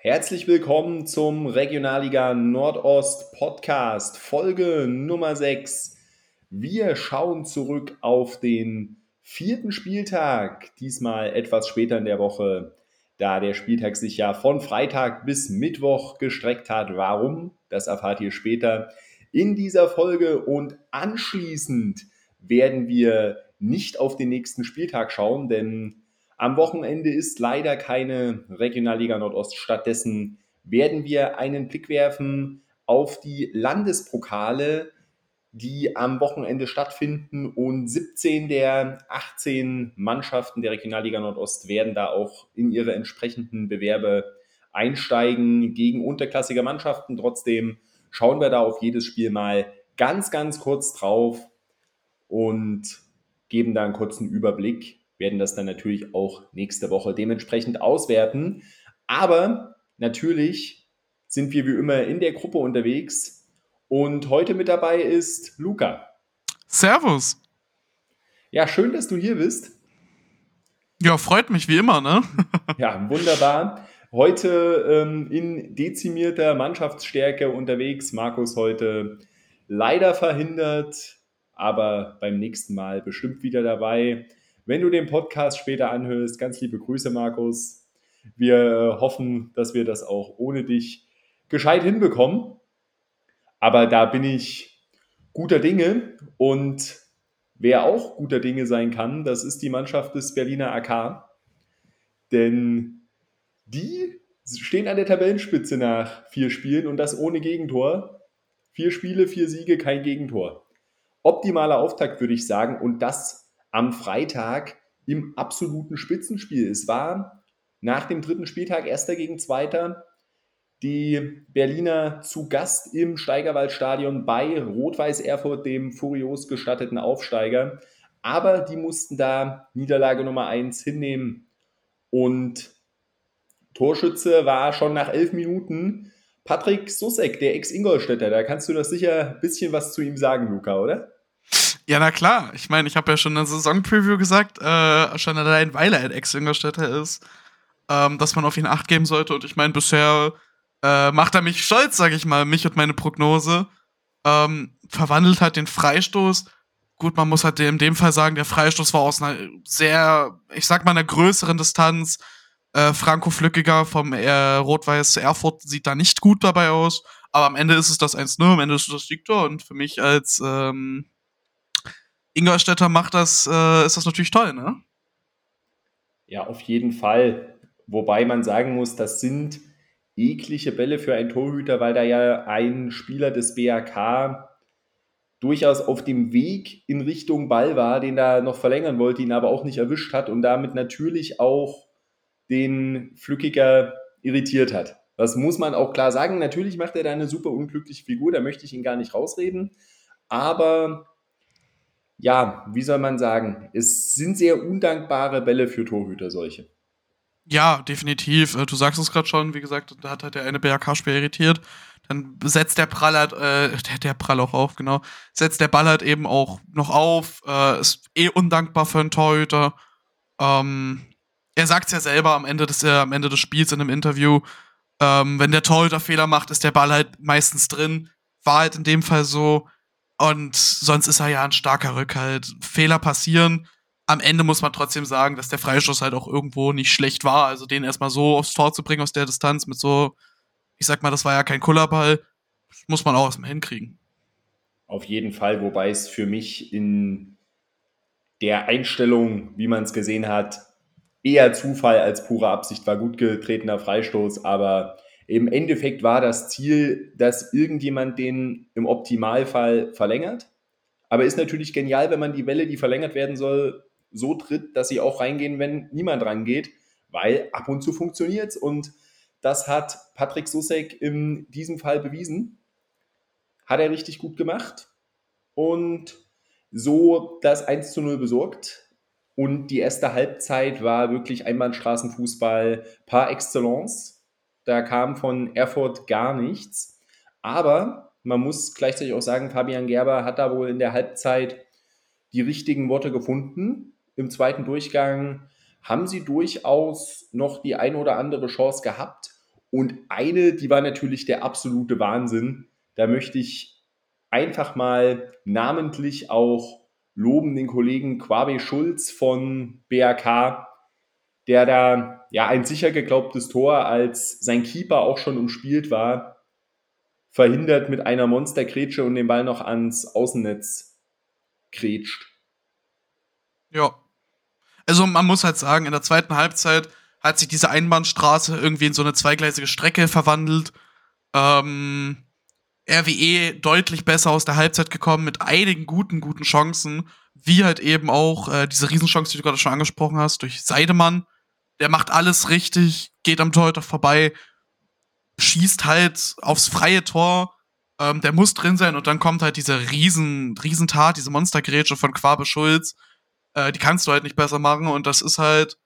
Herzlich willkommen zum Regionalliga Nordost Podcast, Folge Nummer 6. Wir schauen zurück auf den vierten Spieltag, diesmal etwas später in der Woche, da der Spieltag sich ja von Freitag bis Mittwoch gestreckt hat. Warum? Das erfahrt ihr später in dieser Folge und anschließend werden wir nicht auf den nächsten Spieltag schauen, denn am Wochenende ist leider keine Regionalliga Nordost. Stattdessen werden wir einen Blick werfen auf die Landespokale, die am Wochenende stattfinden. Und 17 der 18 Mannschaften der Regionalliga Nordost werden da auch in ihre entsprechenden Bewerbe einsteigen gegen unterklassige Mannschaften. Trotzdem schauen wir da auf jedes Spiel mal ganz, ganz kurz drauf und geben da einen kurzen Überblick werden das dann natürlich auch nächste Woche dementsprechend auswerten. Aber natürlich sind wir wie immer in der Gruppe unterwegs und heute mit dabei ist Luca. Servus. Ja, schön, dass du hier bist. Ja, freut mich wie immer, ne? ja, wunderbar. Heute ähm, in dezimierter Mannschaftsstärke unterwegs. Markus heute leider verhindert, aber beim nächsten Mal bestimmt wieder dabei. Wenn du den Podcast später anhörst, ganz liebe Grüße, Markus. Wir äh, hoffen, dass wir das auch ohne dich gescheit hinbekommen. Aber da bin ich guter Dinge und wer auch guter Dinge sein kann, das ist die Mannschaft des Berliner AK. Denn die stehen an der Tabellenspitze nach vier Spielen und das ohne Gegentor. Vier Spiele, vier Siege, kein Gegentor. Optimaler Auftakt, würde ich sagen. Und das am Freitag im absoluten Spitzenspiel. Es war nach dem dritten Spieltag erster gegen zweiter die Berliner zu Gast im Steigerwaldstadion bei Rot-Weiß Erfurt, dem furios gestatteten Aufsteiger. Aber die mussten da Niederlage Nummer 1 hinnehmen. Und Torschütze war schon nach elf Minuten Patrick Susek, der Ex-Ingolstädter. Da kannst du doch sicher ein bisschen was zu ihm sagen, Luca, oder? Ja, na klar. Ich meine, ich habe ja schon in der Saison-Preview gesagt, äh, schon allein, weil er ein Ex-Ingolstädter ist, ähm, dass man auf ihn Acht geben sollte. Und ich meine, bisher äh, macht er mich stolz, sage ich mal, mich und meine Prognose. Ähm, verwandelt hat den Freistoß. Gut, man muss halt in dem Fall sagen, der Freistoß war aus einer sehr, ich sag mal, einer größeren Distanz. Äh, Franco Flückiger vom äh, Rot-Weiß Erfurt sieht da nicht gut dabei aus. Aber am Ende ist es das 1-0, am Ende ist es das Siegtor. Und für mich als ähm, Ingolstädter macht das, äh, ist das natürlich toll, ne? Ja, auf jeden Fall. Wobei man sagen muss, das sind eklige Bälle für einen Torhüter, weil da ja ein Spieler des BAK durchaus auf dem Weg in Richtung Ball war, den er noch verlängern wollte, ihn aber auch nicht erwischt hat und damit natürlich auch den Flückiger irritiert hat. Das muss man auch klar sagen. Natürlich macht er da eine super unglückliche Figur, da möchte ich ihn gar nicht rausreden. Aber ja, wie soll man sagen, es sind sehr undankbare Bälle für Torhüter solche. Ja, definitiv. Äh, du sagst es gerade schon, wie gesagt, da hat halt der eine BRK-Spieler irritiert. Dann setzt der Prall halt, äh, der, der Prall auch auf, genau. Setzt der Ball halt eben auch noch auf. Äh, ist eh undankbar für einen Torhüter. Ähm, er sagt es ja selber am Ende des, äh, am Ende des Spiels in einem Interview. Ähm, wenn der Torhüter Fehler macht, ist der Ball halt meistens drin. War halt in dem Fall so. Und sonst ist er ja ein starker Rückhalt. Fehler passieren. Am Ende muss man trotzdem sagen, dass der Freistoß halt auch irgendwo nicht schlecht war. Also den erstmal so aufs Tor zu bringen aus der Distanz mit so, ich sag mal, das war ja kein Kullerball, muss man auch erstmal hinkriegen. Auf jeden Fall, wobei es für mich in der Einstellung, wie man es gesehen hat, eher Zufall als pure Absicht war. Gut getretener Freistoß, aber im Endeffekt war das Ziel, dass irgendjemand den im Optimalfall verlängert. Aber ist natürlich genial, wenn man die Welle, die verlängert werden soll, so tritt, dass sie auch reingehen, wenn niemand rangeht, weil ab und zu funktioniert es. Und das hat Patrick Susek in diesem Fall bewiesen. Hat er richtig gut gemacht und so das 1 zu 0 besorgt. Und die erste Halbzeit war wirklich Einbahnstraßenfußball par excellence. Da kam von Erfurt gar nichts. Aber man muss gleichzeitig auch sagen, Fabian Gerber hat da wohl in der Halbzeit die richtigen Worte gefunden. Im zweiten Durchgang haben sie durchaus noch die eine oder andere Chance gehabt. Und eine, die war natürlich der absolute Wahnsinn. Da möchte ich einfach mal namentlich auch loben den Kollegen Quabe Schulz von BRK, der da ja ein sicher geglaubtes Tor, als sein Keeper auch schon umspielt war, verhindert mit einer Monstergrätsche und den Ball noch ans Außennetz grätscht. Ja. Also man muss halt sagen, in der zweiten Halbzeit hat sich diese Einbahnstraße irgendwie in so eine zweigleisige Strecke verwandelt. Ähm, RWE deutlich besser aus der Halbzeit gekommen mit einigen guten, guten Chancen, wie halt eben auch äh, diese Riesenchance, die du gerade schon angesprochen hast, durch Seidemann. Der macht alles richtig, geht am Torhüter vorbei, schießt halt aufs freie Tor. Ähm, der muss drin sein und dann kommt halt diese riesen, Riesentat, diese Monstergrätsche von Quabe Schulz. Äh, die kannst du halt nicht besser machen und das ist halt,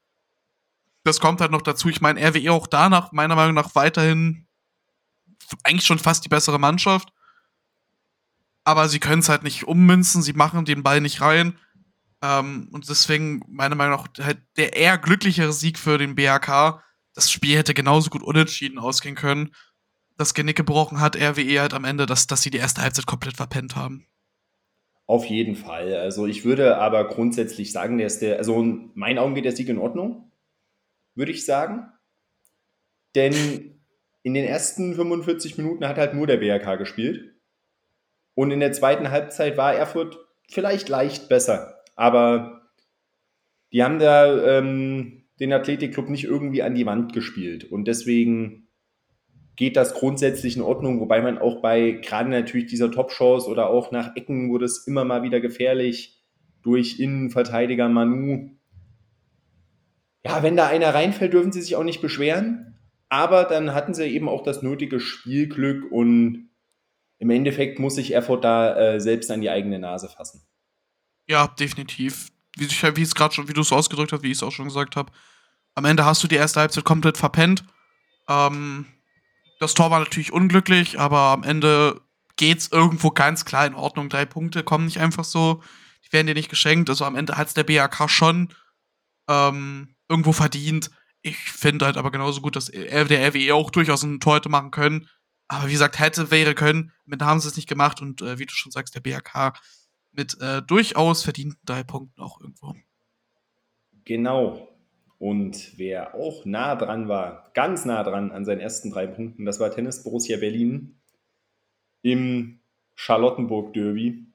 das kommt halt noch dazu. Ich meine, RWE auch danach, meiner Meinung nach, weiterhin eigentlich schon fast die bessere Mannschaft. Aber sie können es halt nicht ummünzen, sie machen den Ball nicht rein. Ähm, und deswegen, meiner Meinung nach, halt der eher glücklichere Sieg für den BHK. Das Spiel hätte genauso gut unentschieden ausgehen können. Das Genick gebrochen hat RWE halt am Ende, dass, dass sie die erste Halbzeit komplett verpennt haben. Auf jeden Fall. Also ich würde aber grundsätzlich sagen, der ist der, also in meinen Augen geht der Sieg in Ordnung würde ich sagen. Denn in den ersten 45 Minuten hat halt nur der BRK gespielt. Und in der zweiten Halbzeit war Erfurt vielleicht leicht besser. Aber die haben da ähm, den Athletikclub nicht irgendwie an die Wand gespielt. Und deswegen geht das grundsätzlich in Ordnung, wobei man auch bei gerade natürlich dieser Top-Shows oder auch nach Ecken wurde es immer mal wieder gefährlich durch Innenverteidiger Manu ja, wenn da einer reinfällt, dürfen sie sich auch nicht beschweren. Aber dann hatten sie eben auch das nötige Spielglück und im Endeffekt muss sich Erfurt da äh, selbst an die eigene Nase fassen. Ja, definitiv. Wie, wie es gerade schon, wie du es ausgedrückt hast, wie ich es auch schon gesagt habe. Am Ende hast du die erste Halbzeit komplett verpennt. Ähm, das Tor war natürlich unglücklich, aber am Ende geht es irgendwo ganz klar in Ordnung. Drei Punkte kommen nicht einfach so. Die werden dir nicht geschenkt. Also am Ende hat es der BAK schon ähm, irgendwo verdient. Ich finde halt aber genauso gut, dass der RWE auch durchaus ein Tor hätte machen können. Aber wie gesagt, hätte, wäre können. Mit haben sie es nicht gemacht und äh, wie du schon sagst, der BHK mit äh, durchaus verdienten drei Punkten auch irgendwo. Genau. Und wer auch nah dran war, ganz nah dran an seinen ersten drei Punkten, das war Tennis Borussia Berlin im Charlottenburg Derby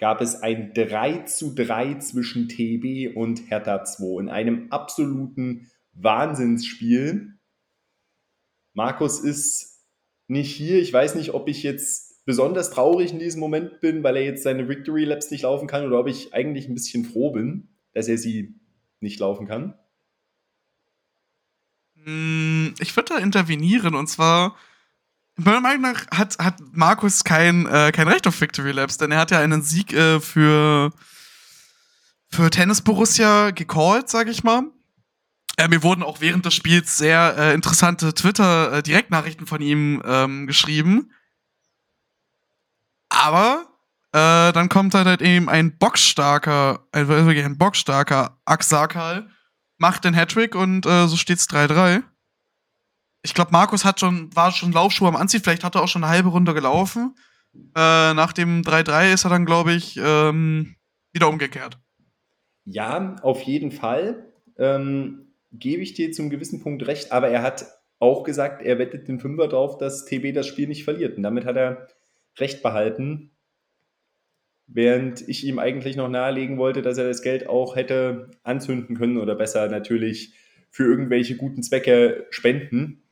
gab es ein 3 zu 3 zwischen TB und Hertha 2 in einem absoluten Wahnsinnsspiel. Markus ist nicht hier. Ich weiß nicht, ob ich jetzt besonders traurig in diesem Moment bin, weil er jetzt seine Victory Laps nicht laufen kann oder ob ich eigentlich ein bisschen froh bin, dass er sie nicht laufen kann. Hm, ich würde da intervenieren und zwar meiner Meinung nach hat, hat Markus kein, äh, kein Recht auf Victory Labs, denn er hat ja einen Sieg äh, für, für Tennis Borussia gecallt, sag ich mal. Äh, mir wurden auch während des Spiels sehr äh, interessante Twitter-Direktnachrichten von ihm ähm, geschrieben. Aber äh, dann kommt halt, halt eben ein boxstarker, ein, ein boxstarker Axakal, macht den Hattrick und äh, so steht's 3-3 ich glaube, Markus hat schon, war schon Laufschuhe am Anziehen, vielleicht hat er auch schon eine halbe Runde gelaufen. Äh, nach dem 3-3 ist er dann, glaube ich, ähm, wieder umgekehrt. Ja, auf jeden Fall. Ähm, Gebe ich dir zum gewissen Punkt recht, aber er hat auch gesagt, er wettet den Fünfer drauf, dass TB das Spiel nicht verliert. Und damit hat er recht behalten. Während ich ihm eigentlich noch nahelegen wollte, dass er das Geld auch hätte anzünden können oder besser natürlich für irgendwelche guten Zwecke spenden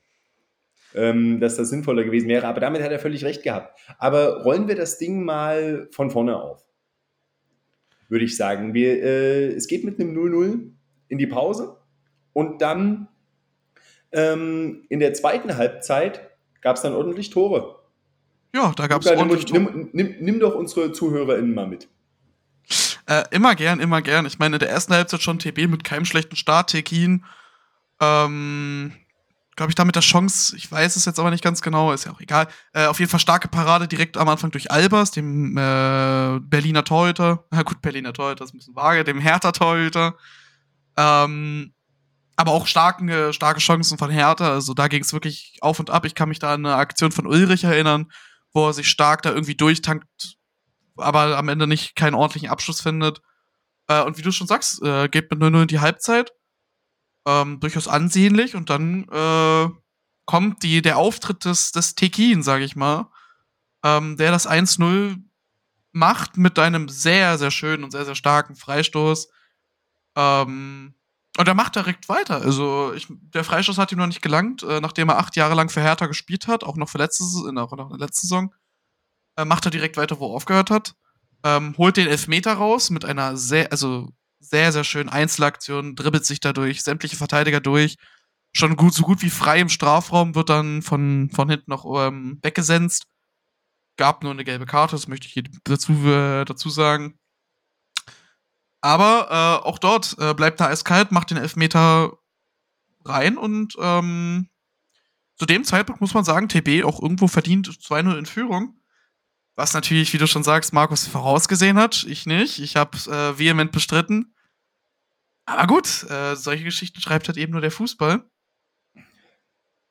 ähm, dass das sinnvoller gewesen wäre. Aber damit hat er völlig recht gehabt. Aber rollen wir das Ding mal von vorne auf, würde ich sagen. Wir, äh, es geht mit einem 0-0 in die Pause und dann ähm, in der zweiten Halbzeit gab es dann ordentlich Tore. Ja, da gab es ordentlich. Nimm, nimm, nimm, doch unsere ZuhörerInnen mal mit. Äh, immer gern, immer gern. Ich meine, in der ersten Halbzeit schon TB mit keinem schlechten Start, Tekin. Ähm, glaube ich, damit der Chance, ich weiß es jetzt aber nicht ganz genau, ist ja auch egal. Äh, auf jeden Fall starke Parade direkt am Anfang durch Albers, dem äh, Berliner Torhüter. Na gut, Berliner Torhüter ist ein bisschen vage, dem Hertha Torhüter. Ähm, aber auch starke, starke Chancen von Hertha. Also da ging es wirklich auf und ab. Ich kann mich da an eine Aktion von Ulrich erinnern, wo er sich stark da irgendwie durchtankt, aber am Ende nicht keinen ordentlichen Abschluss findet. Äh, und wie du schon sagst, äh, geht mit 0-0 in die Halbzeit. Ähm, durchaus ansehnlich und dann äh, kommt die, der Auftritt des, des Tekin, sage ich mal, ähm, der das 1-0 macht mit einem sehr, sehr schönen und sehr, sehr starken Freistoß. Ähm, und er macht direkt weiter. Also ich, der Freistoß hat ihm noch nicht gelangt, äh, nachdem er acht Jahre lang für Hertha gespielt hat, auch noch für letzte, in, auch noch in der letzten Saison. Äh, macht er direkt weiter, wo er aufgehört hat. Ähm, holt den Elfmeter raus mit einer sehr, also sehr, sehr schönen Einzelaktion, dribbelt sich dadurch, sämtliche Verteidiger durch. Schon gut, so gut wie frei im Strafraum, wird dann von, von hinten noch ähm, weggesenzt. Gab nur eine gelbe Karte, das möchte ich dazu, äh, dazu sagen. Aber äh, auch dort äh, bleibt er eiskalt, macht den Elfmeter rein und ähm, zu dem Zeitpunkt muss man sagen, TB auch irgendwo verdient 2-0 in Führung. Was natürlich, wie du schon sagst, Markus vorausgesehen hat. Ich nicht. Ich habe äh, vehement bestritten. Aber gut, äh, solche Geschichten schreibt halt eben nur der Fußball.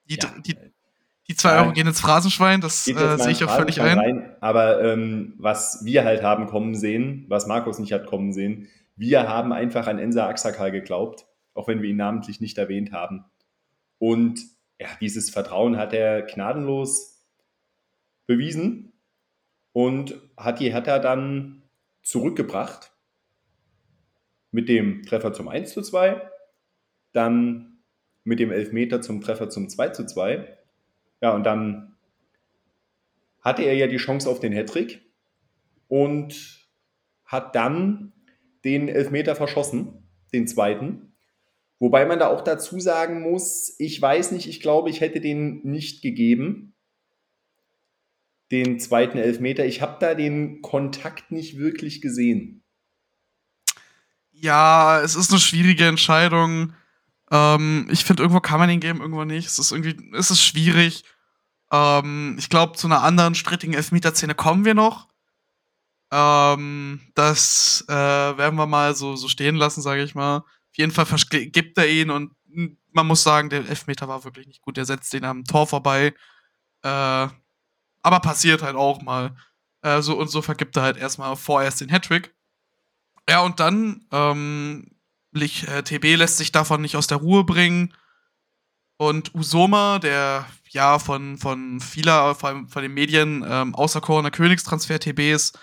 Die, ja. die, die zwei Euro gehen ins Phrasenschwein, das äh, sehe ich auch völlig ein. Rein, aber ähm, was wir halt haben kommen sehen, was Markus nicht hat kommen sehen, wir haben einfach an Ensa Axakal geglaubt, auch wenn wir ihn namentlich nicht erwähnt haben. Und ja, dieses Vertrauen hat er gnadenlos bewiesen und hat die Hertha dann zurückgebracht mit dem Treffer zum 1 zu 2, dann mit dem Elfmeter zum Treffer zum 2 zu 2. Ja, und dann hatte er ja die Chance auf den Hattrick und hat dann den Elfmeter verschossen, den zweiten. Wobei man da auch dazu sagen muss, ich weiß nicht, ich glaube, ich hätte den nicht gegeben, den zweiten Elfmeter. Ich habe da den Kontakt nicht wirklich gesehen. Ja, es ist eine schwierige Entscheidung. Ähm, ich finde, irgendwo kann man den geben, irgendwo nicht. Es ist irgendwie, es ist schwierig. Ähm, ich glaube, zu einer anderen strittigen Elfmeter-Szene kommen wir noch. Ähm, das äh, werden wir mal so, so stehen lassen, sage ich mal. Auf jeden Fall gibt er ihn und man muss sagen, der Elfmeter war wirklich nicht gut. Der setzt den am Tor vorbei. Äh, aber passiert halt auch mal. Äh, so und so vergibt er halt erstmal vorerst den Hattrick. Ja, und dann, ähm, äh, TB lässt sich davon nicht aus der Ruhe bringen. Und Usoma, der ja von, von vieler, vor allem von den Medien, ähm, außerkorener Königstransfer TBs,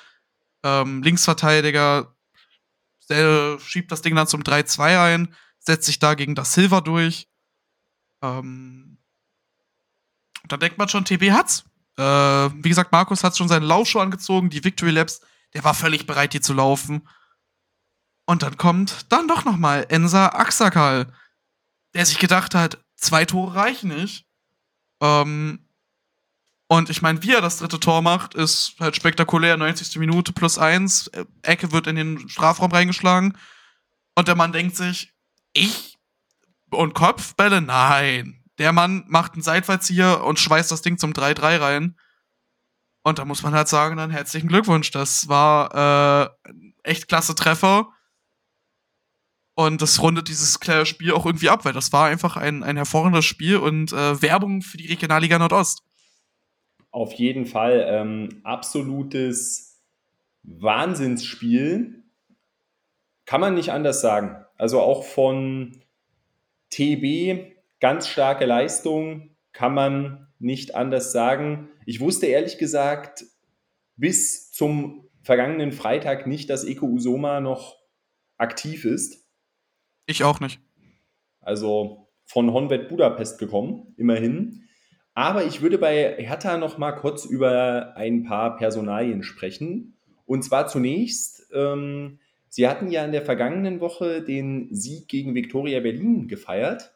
ähm, Linksverteidiger, der schiebt das Ding dann zum 3-2 ein, setzt sich da gegen das Silver durch. Ähm, da denkt man schon, TB hat's. Äh, wie gesagt, Markus hat schon seinen Laufschuh angezogen, die Victory Labs, der war völlig bereit, hier zu laufen. Und dann kommt dann doch noch mal Ensa Axakal, der sich gedacht hat, zwei Tore reichen nicht. Ähm, und ich meine, wie er das dritte Tor macht, ist halt spektakulär. 90. Minute plus eins. Äh, Ecke wird in den Strafraum reingeschlagen. Und der Mann denkt sich, ich und Kopfbälle? Nein. Der Mann macht einen Seitfallzieher und schweißt das Ding zum 3-3 rein. Und da muss man halt sagen, dann herzlichen Glückwunsch. Das war äh, echt klasse Treffer. Und das rundet dieses Spiel auch irgendwie ab, weil das war einfach ein, ein hervorragendes Spiel und äh, Werbung für die Regionalliga Nordost. Auf jeden Fall ähm, absolutes Wahnsinnsspiel. Kann man nicht anders sagen. Also auch von TB ganz starke Leistung, kann man nicht anders sagen. Ich wusste ehrlich gesagt bis zum vergangenen Freitag nicht, dass Eko Usoma noch aktiv ist. Ich auch nicht. Also von Honved Budapest gekommen, immerhin. Aber ich würde bei Hertha noch mal kurz über ein paar Personalien sprechen. Und zwar zunächst, ähm, sie hatten ja in der vergangenen Woche den Sieg gegen Viktoria Berlin gefeiert.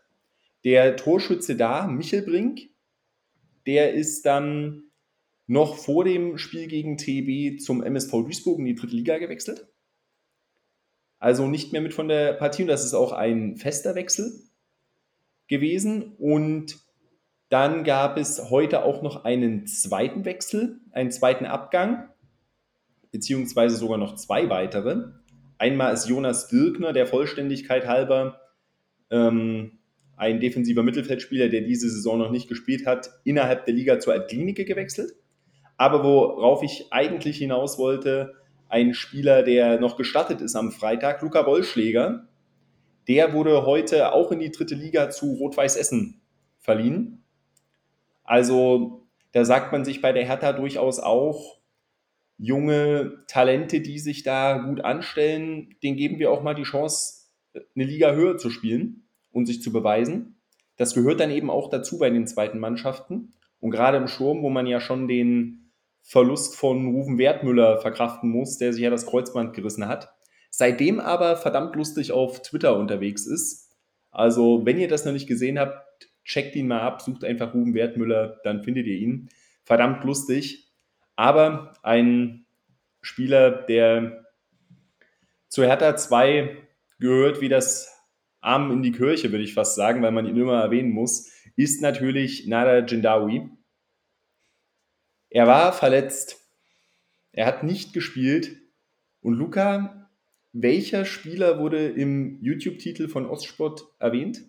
Der Torschütze da, Michel Brink, der ist dann noch vor dem Spiel gegen TB zum MSV Duisburg in die dritte Liga gewechselt also nicht mehr mit von der Partie. Und das ist auch ein fester Wechsel gewesen. Und dann gab es heute auch noch einen zweiten Wechsel, einen zweiten Abgang, beziehungsweise sogar noch zwei weitere. Einmal ist Jonas Dirkner der Vollständigkeit halber ähm, ein defensiver Mittelfeldspieler, der diese Saison noch nicht gespielt hat, innerhalb der Liga zur Altklinike gewechselt. Aber worauf ich eigentlich hinaus wollte, ein Spieler, der noch gestattet ist am Freitag, Luca Wollschläger, der wurde heute auch in die dritte Liga zu Rot-Weiß Essen verliehen. Also da sagt man sich bei der Hertha durchaus auch, junge Talente, die sich da gut anstellen, denen geben wir auch mal die Chance, eine Liga höher zu spielen und sich zu beweisen. Das gehört dann eben auch dazu bei den zweiten Mannschaften. Und gerade im Sturm, wo man ja schon den Verlust von Ruven Wertmüller verkraften muss, der sich ja das Kreuzband gerissen hat, seitdem aber verdammt lustig auf Twitter unterwegs ist. Also, wenn ihr das noch nicht gesehen habt, checkt ihn mal ab, sucht einfach Ruben Wertmüller, dann findet ihr ihn. Verdammt lustig. Aber ein Spieler, der zu Hertha 2 gehört, wie das Arm in die Kirche, würde ich fast sagen, weil man ihn immer erwähnen muss, ist natürlich Nada Jindawi. Er war verletzt. Er hat nicht gespielt. Und Luca, welcher Spieler wurde im YouTube-Titel von Ostsport erwähnt?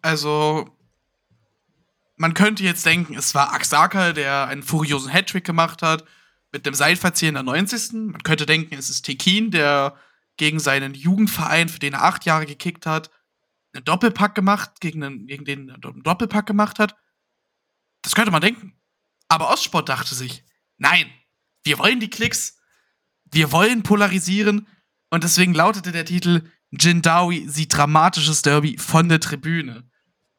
Also, man könnte jetzt denken, es war Axaka, der einen furiosen Hattrick gemacht hat mit dem Seitverziehen in der 90. Man könnte denken, es ist Tekin, der gegen seinen Jugendverein, für den er acht Jahre gekickt hat, einen Doppelpack gemacht, gegen, einen, gegen den einen Doppelpack gemacht hat. Das könnte man denken. Aber Ostsport dachte sich, nein, wir wollen die Klicks, wir wollen polarisieren und deswegen lautete der Titel Jindawi sieht dramatisches Derby von der Tribüne.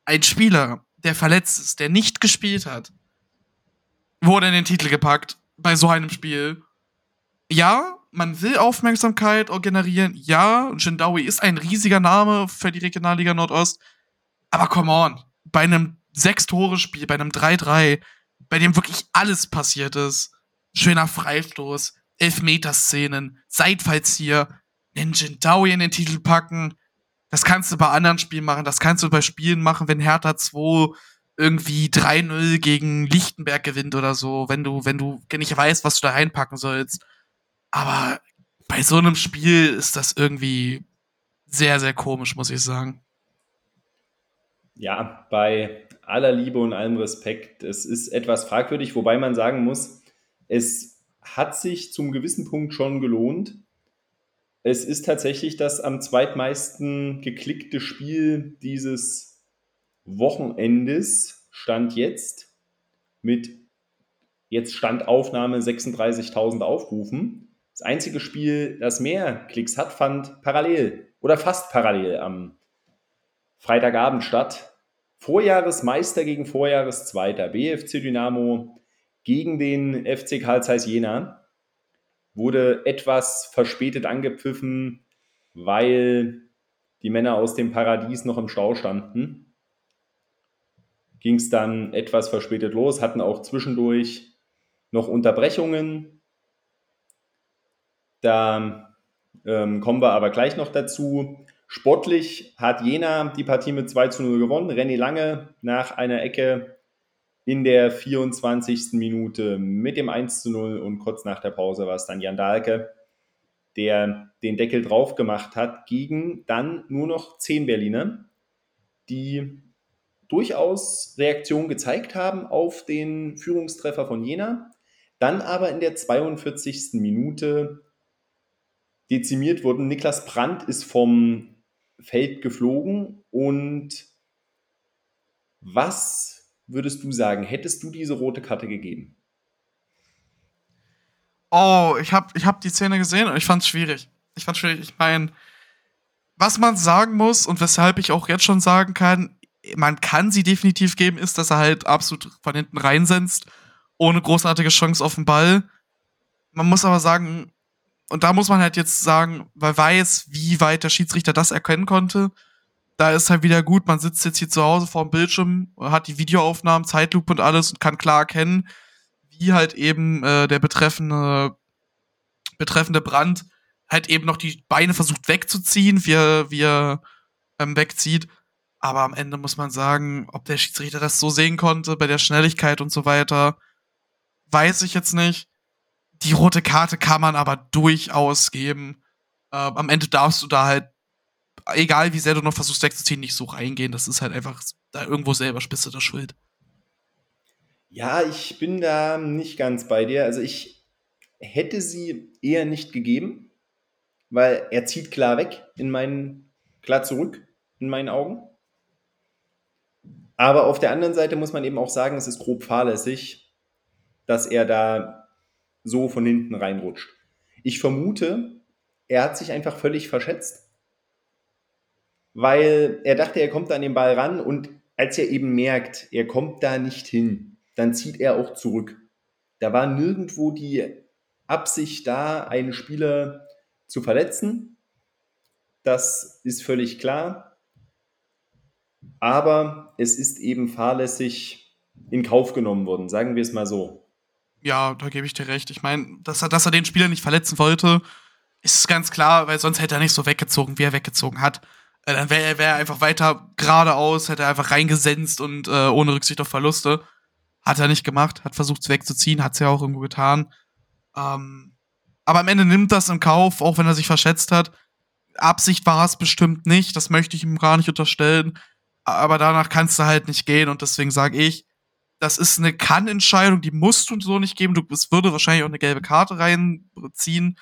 Ein Spieler, der verletzt ist, der nicht gespielt hat, wurde in den Titel gepackt bei so einem Spiel. Ja, man will Aufmerksamkeit generieren. Ja, Jindawi ist ein riesiger Name für die Regionalliga Nordost. Aber come on, bei einem Sechs-Tore-Spiel, bei einem 3-3, bei dem wirklich alles passiert ist. Schöner Freistoß, Elfmeterszenen, Seitfallzieher, einen Jindawi in den Titel packen. Das kannst du bei anderen Spielen machen, das kannst du bei Spielen machen, wenn Hertha 2 irgendwie 3-0 gegen Lichtenberg gewinnt oder so, wenn du, wenn du nicht weißt, was du da reinpacken sollst. Aber bei so einem Spiel ist das irgendwie sehr, sehr komisch, muss ich sagen. Ja, bei aller Liebe und allem Respekt, es ist etwas fragwürdig, wobei man sagen muss, es hat sich zum gewissen Punkt schon gelohnt. Es ist tatsächlich das am zweitmeisten geklickte Spiel dieses Wochenendes, Stand jetzt, mit jetzt Standaufnahme 36.000 Aufrufen. Das einzige Spiel, das mehr Klicks hat, fand parallel oder fast parallel am Freitagabend statt. Vorjahresmeister gegen Vorjahreszweiter. BFC Dynamo gegen den FC Karl Zeiss Jena. Wurde etwas verspätet angepfiffen, weil die Männer aus dem Paradies noch im Stau standen. Ging es dann etwas verspätet los, hatten auch zwischendurch noch Unterbrechungen da ähm, kommen wir aber gleich noch dazu. Sportlich hat Jena die Partie mit 2 zu 0 gewonnen. Renny Lange nach einer Ecke in der 24. Minute mit dem 1 zu 0 und kurz nach der Pause war es dann Jan Dahlke, der den Deckel drauf gemacht hat gegen dann nur noch 10 Berliner, die durchaus Reaktion gezeigt haben auf den Führungstreffer von Jena, dann aber in der 42. Minute dezimiert wurden. Niklas Brandt ist vom Feld geflogen und was würdest du sagen, hättest du diese rote Karte gegeben? Oh, ich habe ich hab die Szene gesehen und ich fand es schwierig. Ich fand schwierig. Ich meine, was man sagen muss und weshalb ich auch jetzt schon sagen kann, man kann sie definitiv geben, ist, dass er halt absolut von hinten reinsetzt, ohne großartige Chance auf den Ball. Man muss aber sagen, und da muss man halt jetzt sagen, weil weiß, wie weit der Schiedsrichter das erkennen konnte. Da ist halt wieder gut, man sitzt jetzt hier zu Hause vor dem Bildschirm, hat die Videoaufnahmen, Zeitlupe und alles und kann klar erkennen, wie halt eben äh, der betreffende, betreffende Brand halt eben noch die Beine versucht wegzuziehen, wie er, wie er ähm, wegzieht. Aber am Ende muss man sagen, ob der Schiedsrichter das so sehen konnte, bei der Schnelligkeit und so weiter, weiß ich jetzt nicht. Die rote Karte kann man aber durchaus geben. Äh, am Ende darfst du da halt egal wie sehr du noch versuchst wegzuziehen, nicht so reingehen. Das ist halt einfach da irgendwo selber spitze der Schuld. Ja, ich bin da nicht ganz bei dir. Also ich hätte sie eher nicht gegeben, weil er zieht klar weg in meinen, klar zurück in meinen Augen. Aber auf der anderen Seite muss man eben auch sagen, es ist grob fahrlässig, dass er da so von hinten reinrutscht. Ich vermute, er hat sich einfach völlig verschätzt, weil er dachte, er kommt an den Ball ran und als er eben merkt, er kommt da nicht hin, dann zieht er auch zurück. Da war nirgendwo die Absicht da, einen Spieler zu verletzen. Das ist völlig klar. Aber es ist eben fahrlässig in Kauf genommen worden, sagen wir es mal so. Ja, da gebe ich dir recht. Ich meine, dass er, dass er den Spieler nicht verletzen wollte, ist ganz klar, weil sonst hätte er nicht so weggezogen, wie er weggezogen hat. Äh, dann wäre wär er einfach weiter geradeaus, hätte er einfach reingesenzt und äh, ohne Rücksicht auf Verluste. Hat er nicht gemacht, hat versucht es wegzuziehen, hat es ja auch irgendwo getan. Ähm, aber am Ende nimmt das in Kauf, auch wenn er sich verschätzt hat. Absicht war es bestimmt nicht, das möchte ich ihm gar nicht unterstellen. Aber danach kannst du halt nicht gehen und deswegen sage ich, das ist eine Kann-Entscheidung, die musst du so nicht geben. Du, es würde wahrscheinlich auch eine gelbe Karte reinziehen,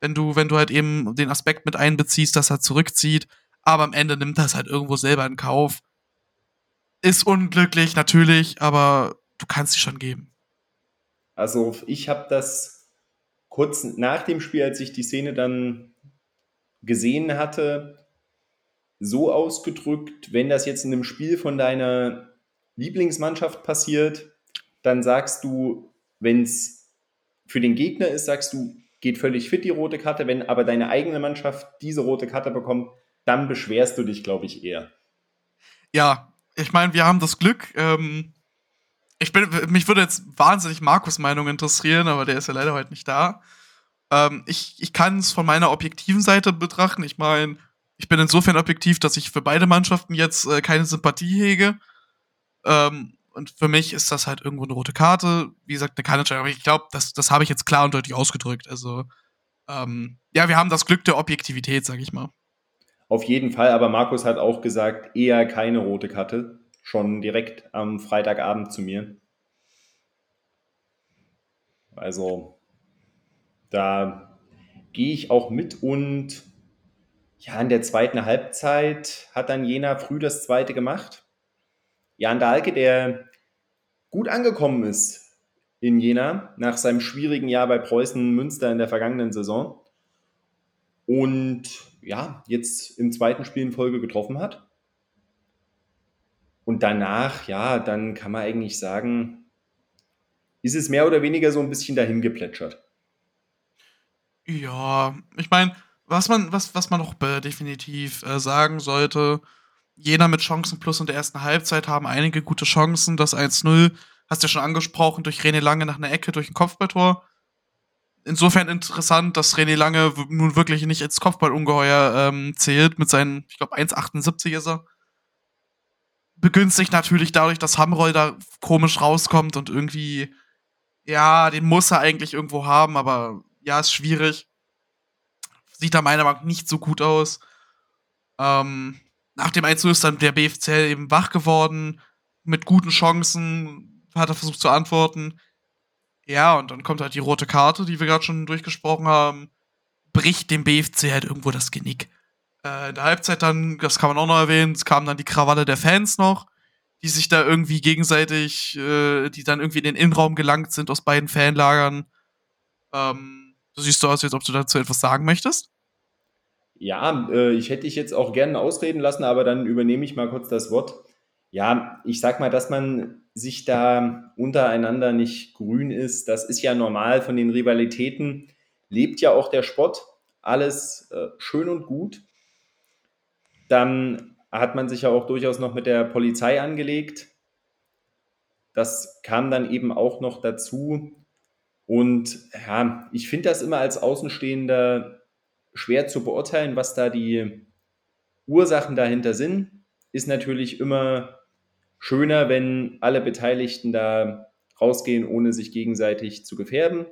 wenn du, wenn du halt eben den Aspekt mit einbeziehst, dass er zurückzieht. Aber am Ende nimmt das halt irgendwo selber in Kauf. Ist unglücklich, natürlich, aber du kannst sie schon geben. Also ich habe das kurz nach dem Spiel, als ich die Szene dann gesehen hatte, so ausgedrückt, wenn das jetzt in einem Spiel von deiner Lieblingsmannschaft passiert, dann sagst du, wenn es für den Gegner ist, sagst du, geht völlig fit die rote Karte. Wenn aber deine eigene Mannschaft diese rote Karte bekommt, dann beschwerst du dich, glaube ich, eher. Ja, ich meine, wir haben das Glück. Ähm, ich bin, mich würde jetzt wahnsinnig Markus Meinung interessieren, aber der ist ja leider heute nicht da. Ähm, ich ich kann es von meiner objektiven Seite betrachten. Ich meine, ich bin insofern objektiv, dass ich für beide Mannschaften jetzt äh, keine Sympathie hege. Ähm, und für mich ist das halt irgendwo eine rote Karte. Wie gesagt, eine keine Aber ich glaube, das, das habe ich jetzt klar und deutlich ausgedrückt. Also, ähm, ja, wir haben das Glück der Objektivität, sag ich mal. Auf jeden Fall, aber Markus hat auch gesagt, eher keine rote Karte. Schon direkt am Freitagabend zu mir. Also, da gehe ich auch mit und ja, in der zweiten Halbzeit hat dann Jena früh das zweite gemacht. Jan Dahlke, der gut angekommen ist in Jena nach seinem schwierigen Jahr bei Preußen Münster in der vergangenen Saison und ja, jetzt im zweiten Spiel in Folge getroffen hat. Und danach, ja, dann kann man eigentlich sagen, ist es mehr oder weniger so ein bisschen dahin geplätschert. Ja, ich meine, was man, was, was man noch definitiv äh, sagen sollte, Jena mit Chancen plus in der ersten Halbzeit haben einige gute Chancen. Das 1-0 hast du ja schon angesprochen, durch René Lange nach einer Ecke, durch ein Kopfballtor. Insofern interessant, dass René Lange nun wirklich nicht ins Kopfballungeheuer ähm, zählt, mit seinen, ich glaube, 1,78 ist er. Begünstigt natürlich dadurch, dass Hamroll da komisch rauskommt und irgendwie, ja, den muss er eigentlich irgendwo haben, aber ja, ist schwierig. Sieht da meiner Meinung nach nicht so gut aus. Ähm, nach dem 1 ist dann der BFCL eben wach geworden, mit guten Chancen, hat er versucht zu antworten. Ja, und dann kommt halt die rote Karte, die wir gerade schon durchgesprochen haben, bricht dem BFC halt irgendwo das Genick. Äh, in der Halbzeit dann, das kann man auch noch erwähnen, es kam dann die Krawalle der Fans noch, die sich da irgendwie gegenseitig, äh, die dann irgendwie in den Innenraum gelangt sind aus beiden Fanlagern. Ähm, du siehst so aus, als ob du dazu etwas sagen möchtest. Ja, äh, ich hätte dich jetzt auch gerne ausreden lassen, aber dann übernehme ich mal kurz das Wort. Ja, ich sag mal, dass man sich da untereinander nicht grün ist, das ist ja normal von den Rivalitäten, lebt ja auch der Sport, alles äh, schön und gut. Dann hat man sich ja auch durchaus noch mit der Polizei angelegt. Das kam dann eben auch noch dazu. Und ja, ich finde das immer als Außenstehender schwer zu beurteilen, was da die Ursachen dahinter sind. Ist natürlich immer schöner, wenn alle Beteiligten da rausgehen, ohne sich gegenseitig zu gefährden.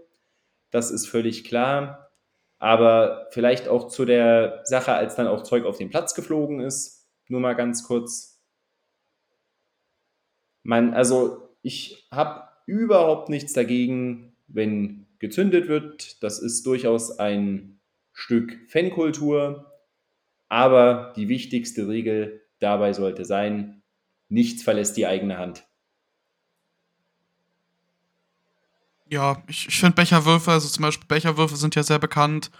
Das ist völlig klar. Aber vielleicht auch zu der Sache, als dann auch Zeug auf den Platz geflogen ist. Nur mal ganz kurz. Man, also ich habe überhaupt nichts dagegen, wenn gezündet wird. Das ist durchaus ein Stück Fankultur. Aber die wichtigste Regel dabei sollte sein, nichts verlässt die eigene Hand. Ja, ich, ich finde Becherwürfe, also zum Beispiel Becherwürfe sind ja sehr bekannt.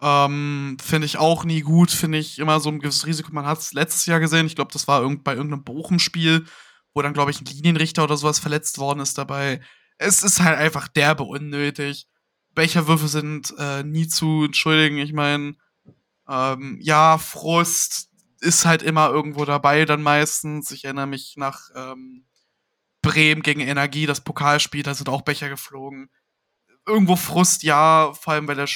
Ähm, finde ich auch nie gut, finde ich immer so ein gewisses Risiko. Man hat es letztes Jahr gesehen, ich glaube, das war irgend, bei irgendeinem Bochum-Spiel, wo dann, glaube ich, ein Linienrichter oder sowas verletzt worden ist dabei. Es ist halt einfach derbe unnötig. Becherwürfe sind äh, nie zu entschuldigen. Ich meine, ähm, ja, Frust ist halt immer irgendwo dabei, dann meistens. Ich erinnere mich nach ähm, Bremen gegen Energie, das Pokalspiel, da sind auch Becher geflogen. Irgendwo Frust, ja, vor allem, weil der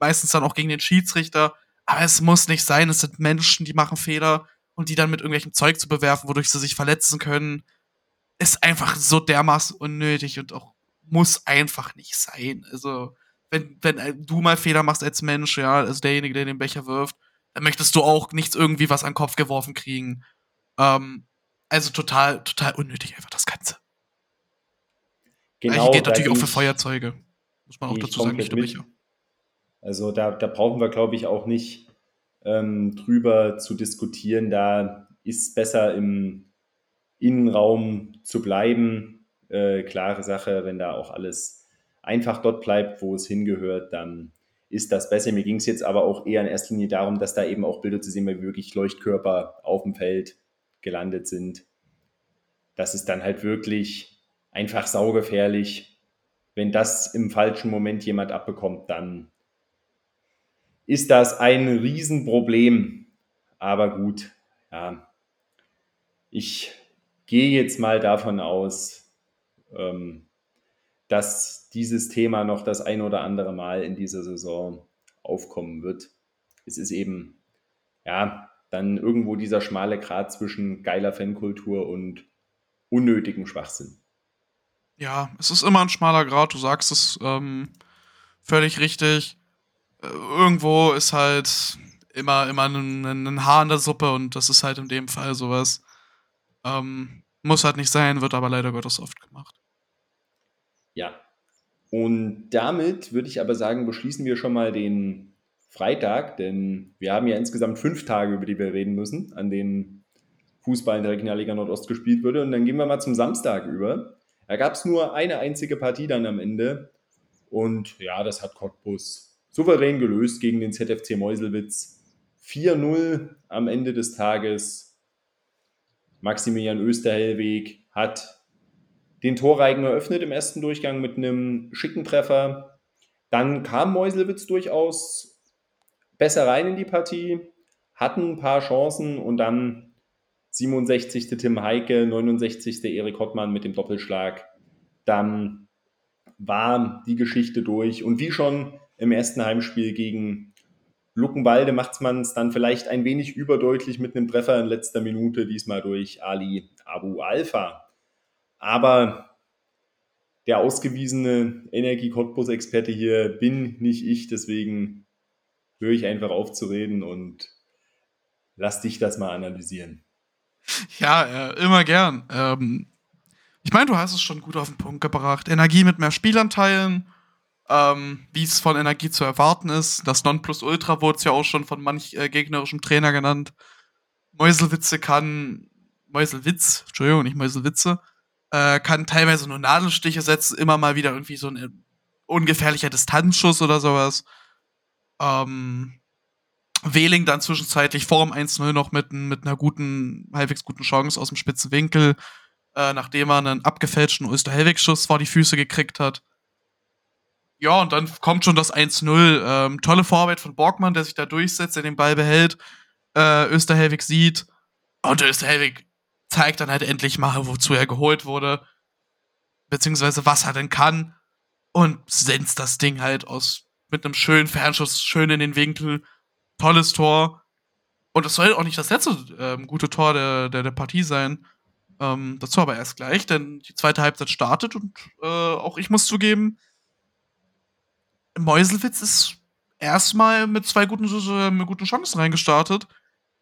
meistens dann auch gegen den Schiedsrichter. Aber es muss nicht sein, es sind Menschen, die machen Fehler und die dann mit irgendwelchem Zeug zu bewerfen, wodurch sie sich verletzen können, ist einfach so dermaßen unnötig und auch muss einfach nicht sein. Also, wenn, wenn du mal Fehler machst als Mensch, ja, also derjenige, der den Becher wirft, dann möchtest du auch nichts irgendwie was an den Kopf geworfen kriegen. Ähm, also total, total unnötig einfach das Ganze. Genau. Hier geht natürlich auch für Feuerzeuge. Muss man auch dazu sagen, nicht der Becher. Also da, da brauchen wir, glaube ich, auch nicht ähm, drüber zu diskutieren. Da ist besser im Innenraum zu bleiben. Äh, klare Sache, wenn da auch alles einfach dort bleibt, wo es hingehört, dann ist das besser. Mir ging es jetzt aber auch eher in erster Linie darum, dass da eben auch Bilder zu sehen, wie wirklich Leuchtkörper auf dem Feld gelandet sind. Das ist dann halt wirklich einfach saugefährlich. Wenn das im falschen Moment jemand abbekommt, dann ist das ein Riesenproblem. Aber gut, ja. Ich gehe jetzt mal davon aus, ähm, dass dieses Thema noch das ein oder andere Mal in dieser Saison aufkommen wird. Es ist eben, ja, dann irgendwo dieser schmale Grat zwischen geiler Fankultur und unnötigem Schwachsinn. Ja, es ist immer ein schmaler Grat, du sagst es ähm, völlig richtig. Äh, irgendwo ist halt immer, immer ein, ein Haar in der Suppe und das ist halt in dem Fall sowas. Ähm, muss halt nicht sein, wird aber leider Gottes oft gemacht. Und damit würde ich aber sagen, beschließen wir schon mal den Freitag, denn wir haben ja insgesamt fünf Tage, über die wir reden müssen, an denen Fußball in der Regionalliga Nordost gespielt wurde. Und dann gehen wir mal zum Samstag über. Da gab es nur eine einzige Partie dann am Ende. Und ja, das hat Cottbus souverän gelöst gegen den ZFC Meuselwitz. 4-0 am Ende des Tages. Maximilian Österhellweg hat den Torreigen eröffnet im ersten Durchgang mit einem schicken Treffer. Dann kam Meuselwitz durchaus besser rein in die Partie, hatten ein paar Chancen und dann 67. Tim Heike, 69. Erik Hottmann mit dem Doppelschlag. Dann war die Geschichte durch. Und wie schon im ersten Heimspiel gegen Luckenwalde macht man es dann vielleicht ein wenig überdeutlich mit einem Treffer in letzter Minute, diesmal durch Ali Abu Alpha. Aber der ausgewiesene Energie-Cottbus-Experte hier bin nicht ich, deswegen höre ich einfach auf zu reden und lass dich das mal analysieren. Ja, äh, immer gern. Ähm, ich meine, du hast es schon gut auf den Punkt gebracht. Energie mit mehr Spielanteilen, ähm, wie es von Energie zu erwarten ist. Das Nonplusultra wurde es ja auch schon von manch äh, gegnerischem Trainer genannt. Mäuselwitze kann, Mäuselwitz, Entschuldigung, nicht Mäuselwitze, äh, kann teilweise nur Nadelstiche setzen, immer mal wieder irgendwie so ein äh, ungefährlicher Distanzschuss oder sowas. Ähm, Wehling dann zwischenzeitlich vor dem 1-0 noch mit, mit einer guten, halbwegs guten Chance aus dem spitzen Winkel, äh, nachdem er einen abgefälschten Osterhelwig-Schuss vor die Füße gekriegt hat. Ja, und dann kommt schon das 1-0. Ähm, tolle Vorarbeit von Borgmann, der sich da durchsetzt, der den Ball behält, äh, Österhelwig sieht. Und Österhelwig zeigt dann halt endlich mal, wozu er geholt wurde. Beziehungsweise was er denn kann. Und senzt das Ding halt aus mit einem schönen Fernschuss, schön in den Winkel. Tolles Tor. Und das soll auch nicht das letzte ähm, gute Tor der, der, der Partie sein. Ähm, dazu aber erst gleich, denn die zweite Halbzeit startet und äh, auch ich muss zugeben, Meuselwitz ist erstmal mit zwei guten, mit guten Chancen reingestartet.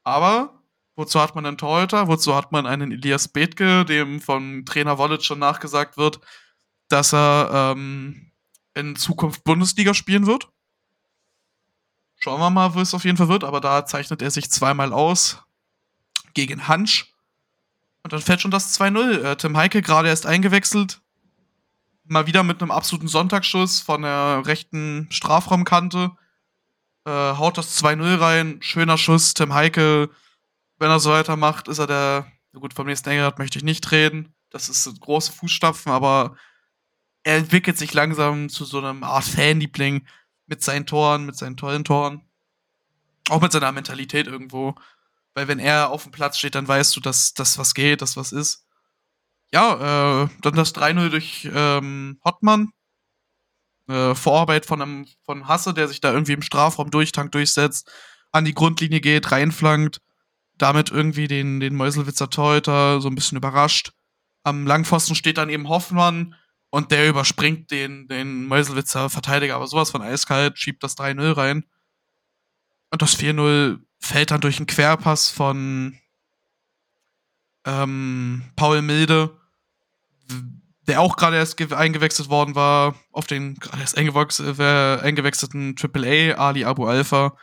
Aber wozu hat man einen Torhüter? Wozu hat man einen Elias Bethke, dem von Trainer Wallet schon nachgesagt wird, dass er ähm, in Zukunft Bundesliga spielen wird? Schauen wir mal, wo es auf jeden Fall wird, aber da zeichnet er sich zweimal aus gegen Hansch. Und dann fällt schon das 2-0. Äh, Tim Heike gerade erst eingewechselt. Mal wieder mit einem absoluten Sonntagsschuss von der rechten Strafraumkante. Äh, haut das 2-0 rein. Schöner Schuss. Tim Heike, wenn er so weitermacht, ist er der. Gut, vom nächsten Engelrad möchte ich nicht reden. Das ist große Fußstapfen, aber er entwickelt sich langsam zu so einem Art Fanliebling mit seinen Toren, mit seinen tollen Toren. Auch mit seiner Mentalität irgendwo. Weil wenn er auf dem Platz steht, dann weißt du, dass das was geht, dass was ist. Ja, äh, dann das 3-0 durch ähm, Hottmann. Äh, Vorarbeit von einem von Hasse, der sich da irgendwie im Strafraum durchtankt, durchsetzt, an die Grundlinie geht, reinflankt, damit irgendwie den, den Meuselwitzer Torhüter so ein bisschen überrascht. Am Langpfosten steht dann eben Hoffmann und der überspringt den, den Meuselwitzer Verteidiger, aber sowas von eiskalt, schiebt das 3-0 rein. Und das 4-0 fällt dann durch einen Querpass von ähm, Paul Milde, der auch gerade erst eingewechselt worden war, auf den gerade erst äh, eingewechselten AAA, Ali Abu Alpha.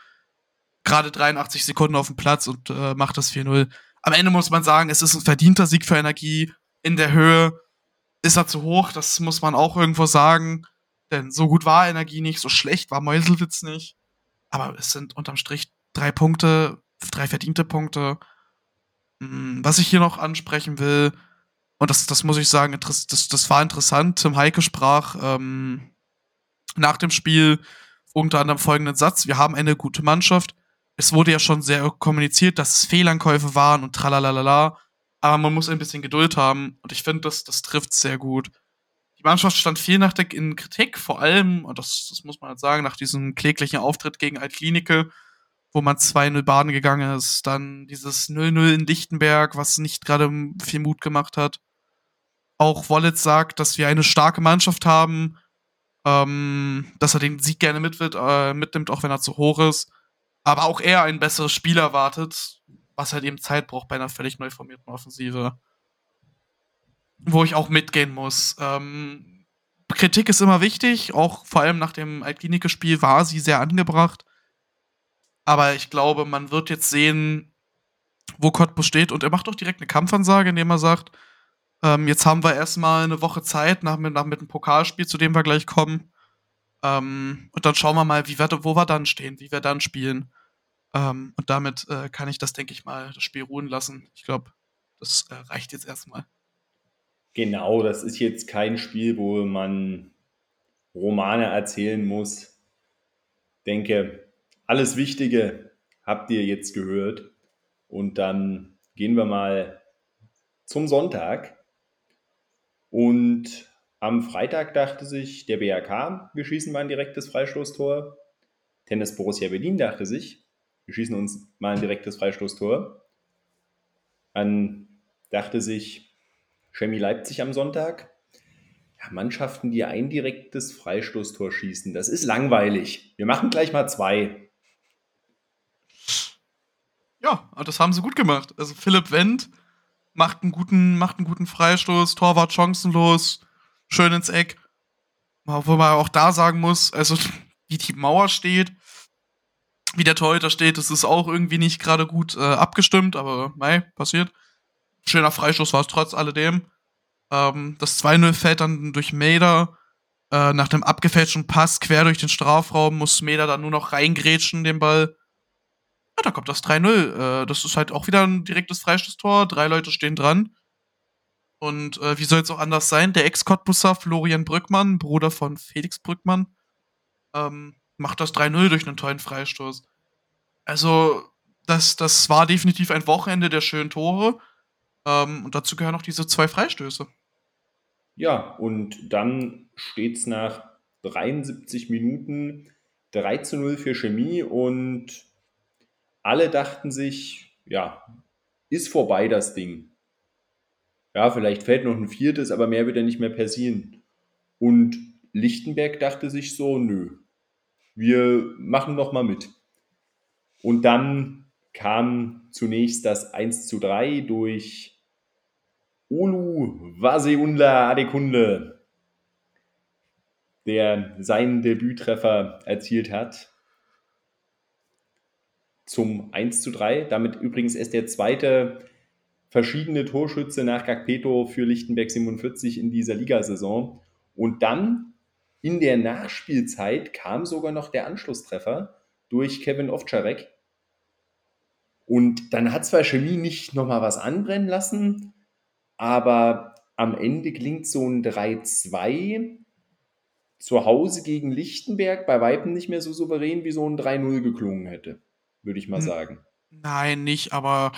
Gerade 83 Sekunden auf dem Platz und äh, macht das 4-0. Am Ende muss man sagen, es ist ein verdienter Sieg für Energie. In der Höhe ist er zu hoch, das muss man auch irgendwo sagen. Denn so gut war Energie nicht, so schlecht war Meuselwitz nicht. Aber es sind unterm Strich drei Punkte, drei verdiente Punkte. Hm, was ich hier noch ansprechen will, und das, das muss ich sagen, das, das war interessant. Tim Heike sprach ähm, nach dem Spiel unter anderem folgenden Satz: Wir haben eine gute Mannschaft. Es wurde ja schon sehr kommuniziert, dass es Fehlankäufe waren und tralalala. Aber man muss ein bisschen Geduld haben. Und ich finde, das, das trifft sehr gut. Die Mannschaft stand viel nach der, in Kritik, vor allem, und das, das muss man halt sagen, nach diesem kläglichen Auftritt gegen Altklinike, wo man 2-0 baden gegangen ist. Dann dieses 0-0 in Lichtenberg, was nicht gerade viel Mut gemacht hat. Auch Wallet sagt, dass wir eine starke Mannschaft haben, ähm, dass er den Sieg gerne mit, äh, mitnimmt, auch wenn er zu hoch ist. Aber auch er ein besseres Spiel erwartet, was halt eben Zeit braucht bei einer völlig neu formierten Offensive. Wo ich auch mitgehen muss. Ähm, Kritik ist immer wichtig, auch vor allem nach dem Altklinike-Spiel war sie sehr angebracht. Aber ich glaube, man wird jetzt sehen, wo Cottbus steht. Und er macht doch direkt eine Kampfansage, indem er sagt, ähm, jetzt haben wir erstmal eine Woche Zeit nach, nach mit dem Pokalspiel, zu dem wir gleich kommen. Ähm, und dann schauen wir mal, wie wir, wo wir dann stehen, wie wir dann spielen. Ähm, und damit äh, kann ich das, denke ich mal, das Spiel ruhen lassen. Ich glaube, das äh, reicht jetzt erstmal. Genau, das ist jetzt kein Spiel, wo man Romane erzählen muss. Denke, alles Wichtige habt ihr jetzt gehört. Und dann gehen wir mal zum Sonntag. Und am Freitag dachte sich der BRK, wir schießen mal ein direktes Freistoßtor. Tennis Borussia Berlin dachte sich, wir schießen uns mal ein direktes Freistoßtor. Dann dachte sich Chemie Leipzig am Sonntag, ja, Mannschaften, die ein direktes Freistoßtor schießen, das ist langweilig. Wir machen gleich mal zwei. Ja, das haben sie gut gemacht. Also Philipp Wendt macht einen guten, macht einen guten Freistoß, Torwart chancenlos, schön ins Eck. Wo man auch da sagen muss, also wie die Mauer steht, wie der Torhüter steht, das ist auch irgendwie nicht gerade gut äh, abgestimmt, aber mei, passiert. Schöner Freistoß war es trotz alledem. Ähm, das 2-0 fällt dann durch Mader. Äh, nach dem abgefälschten Pass quer durch den Strafraum muss Mader dann nur noch reingrätschen, den Ball. Ja, da kommt das 3-0. Äh, das ist halt auch wieder ein direktes Freistoßtor. Drei Leute stehen dran. Und äh, wie soll es auch anders sein? Der Ex-Cottbusser Florian Brückmann, Bruder von Felix Brückmann, ähm, macht das 3-0 durch einen tollen Freistoß. Also, das, das war definitiv ein Wochenende der schönen Tore. Ähm, und dazu gehören auch diese zwei Freistöße. Ja, und dann steht es nach 73 Minuten 3 zu 0 für Chemie und alle dachten sich, ja, ist vorbei das Ding. Ja, vielleicht fällt noch ein viertes, aber mehr wird ja nicht mehr passieren. Und Lichtenberg dachte sich so, nö. Wir machen noch mal mit. Und dann kam zunächst das 1 zu 3 durch Olu Vaseunla Adekunde, der seinen Debüttreffer erzielt hat zum 1 zu 3. Damit übrigens erst der zweite verschiedene Torschütze nach Gagpeto für Lichtenberg 47 in dieser Ligasaison. Und dann in der Nachspielzeit kam sogar noch der Anschlusstreffer durch Kevin Ovcharek. Und dann hat zwar Chemie nicht nochmal was anbrennen lassen, aber am Ende klingt so ein 3-2 zu Hause gegen Lichtenberg bei Weitem nicht mehr so souverän, wie so ein 3-0 geklungen hätte, würde ich mal sagen. Nein, nicht, aber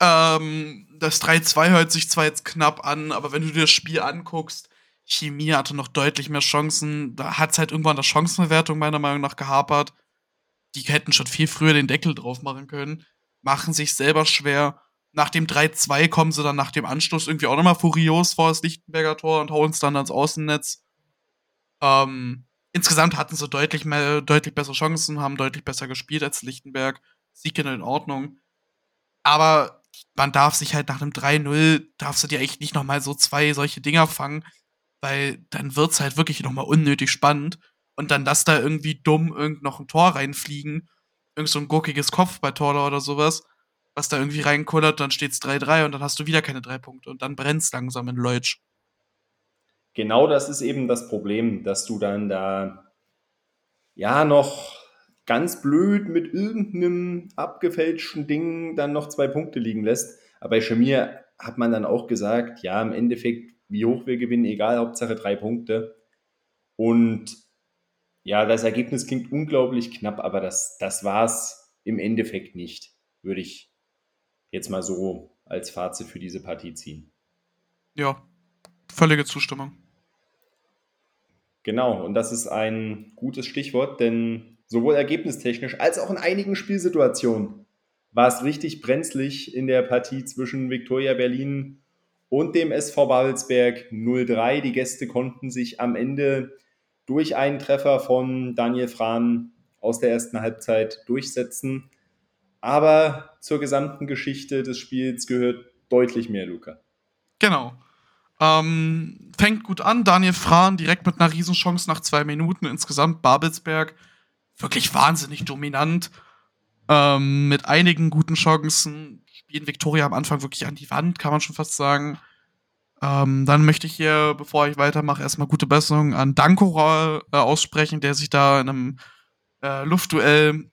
ähm, das 3-2 hört sich zwar jetzt knapp an, aber wenn du dir das Spiel anguckst, Chemie hatte noch deutlich mehr Chancen. Da hat es halt irgendwann der Chancenbewertung meiner Meinung nach gehapert. Die hätten schon viel früher den Deckel drauf machen können. Machen sich selber schwer. Nach dem 3-2 kommen sie dann nach dem Anstoß irgendwie auch nochmal furios vor das Lichtenberger Tor und hauen es dann ans Außennetz. Ähm, insgesamt hatten sie deutlich mehr, deutlich bessere Chancen, haben deutlich besser gespielt als Lichtenberg. Sieg in Ordnung. Aber man darf sich halt nach einem 3-0, darfst du dir echt nicht nochmal so zwei solche Dinger fangen, weil dann wird es halt wirklich nochmal unnötig spannend. Und dann lass da irgendwie dumm irgend noch ein Tor reinfliegen, irgend so ein gurkiges Kopfballtor oder sowas, was da irgendwie reinkullert, dann steht's 3-3 und dann hast du wieder keine drei Punkte und dann brennt's langsam in Leutsch. Genau das ist eben das Problem, dass du dann da ja noch ganz blöd mit irgendeinem abgefälschten Ding dann noch zwei Punkte liegen lässt. Aber bei Schamir hat man dann auch gesagt, ja, im Endeffekt wie hoch wir gewinnen, egal, Hauptsache drei Punkte. Und ja, das Ergebnis klingt unglaublich knapp, aber das, das war es im Endeffekt nicht, würde ich jetzt mal so als Fazit für diese Partie ziehen. Ja, völlige Zustimmung. Genau, und das ist ein gutes Stichwort, denn sowohl ergebnistechnisch als auch in einigen Spielsituationen war es richtig brenzlig in der Partie zwischen Viktoria Berlin und dem SV Babelsberg 03. Die Gäste konnten sich am Ende durch einen Treffer von Daniel Frahn aus der ersten Halbzeit durchsetzen. Aber zur gesamten Geschichte des Spiels gehört deutlich mehr, Luca. Genau. Ähm, fängt gut an. Daniel Frahn direkt mit einer Riesenchance nach zwei Minuten. Insgesamt Babelsberg wirklich wahnsinnig dominant. Ähm, mit einigen guten Chancen spielen Victoria am Anfang wirklich an die Wand, kann man schon fast sagen. Ähm, dann möchte ich hier, bevor ich weitermache, erstmal gute Besserung an Danko äh, aussprechen, der sich da in einem äh, Luftduell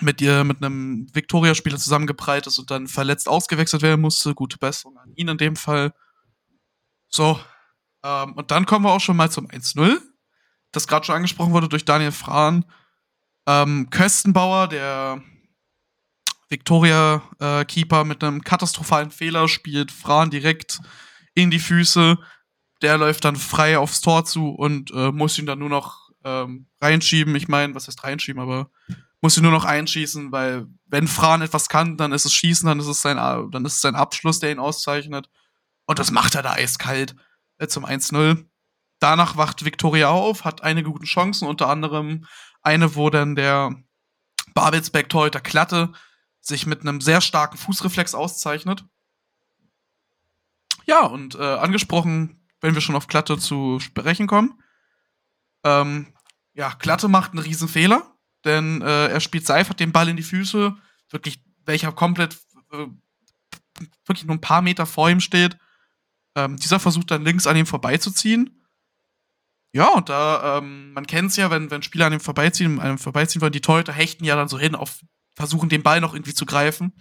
mit ihr, mit einem Victoria-Spieler zusammengeprallt ist und dann verletzt ausgewechselt werden musste. Gute Besserung an ihn in dem Fall. So. Ähm, und dann kommen wir auch schon mal zum 1-0, das gerade schon angesprochen wurde durch Daniel Frahn. Ähm, Köstenbauer, der Victoria-Keeper äh, mit einem katastrophalen Fehler spielt Fran direkt in die Füße. Der läuft dann frei aufs Tor zu und äh, muss ihn dann nur noch ähm, reinschieben. Ich meine, was heißt reinschieben, aber muss ihn nur noch einschießen, weil wenn Fran etwas kann, dann ist es Schießen, dann ist es sein, dann ist es sein Abschluss, der ihn auszeichnet. Und das macht er da eiskalt äh, zum 1-0. Danach wacht Victoria auf, hat einige gute Chancen, unter anderem eine, wo dann der Babelsberg-Torhüter Klatte sich mit einem sehr starken Fußreflex auszeichnet. Ja, und äh, angesprochen, wenn wir schon auf Klatte zu sprechen kommen. Ähm, ja, Klatte macht einen riesen Fehler, denn äh, er spielt Seifert den Ball in die Füße, wirklich, welcher komplett äh, wirklich nur ein paar Meter vor ihm steht. Ähm, dieser versucht dann links an ihm vorbeizuziehen. Ja, und da, ähm, man kennt es ja, wenn, wenn Spieler an ihm vorbeiziehen, an ihm vorbeiziehen wollen, die Torhüter hechten ja dann so hin auf versuchen, den Ball noch irgendwie zu greifen.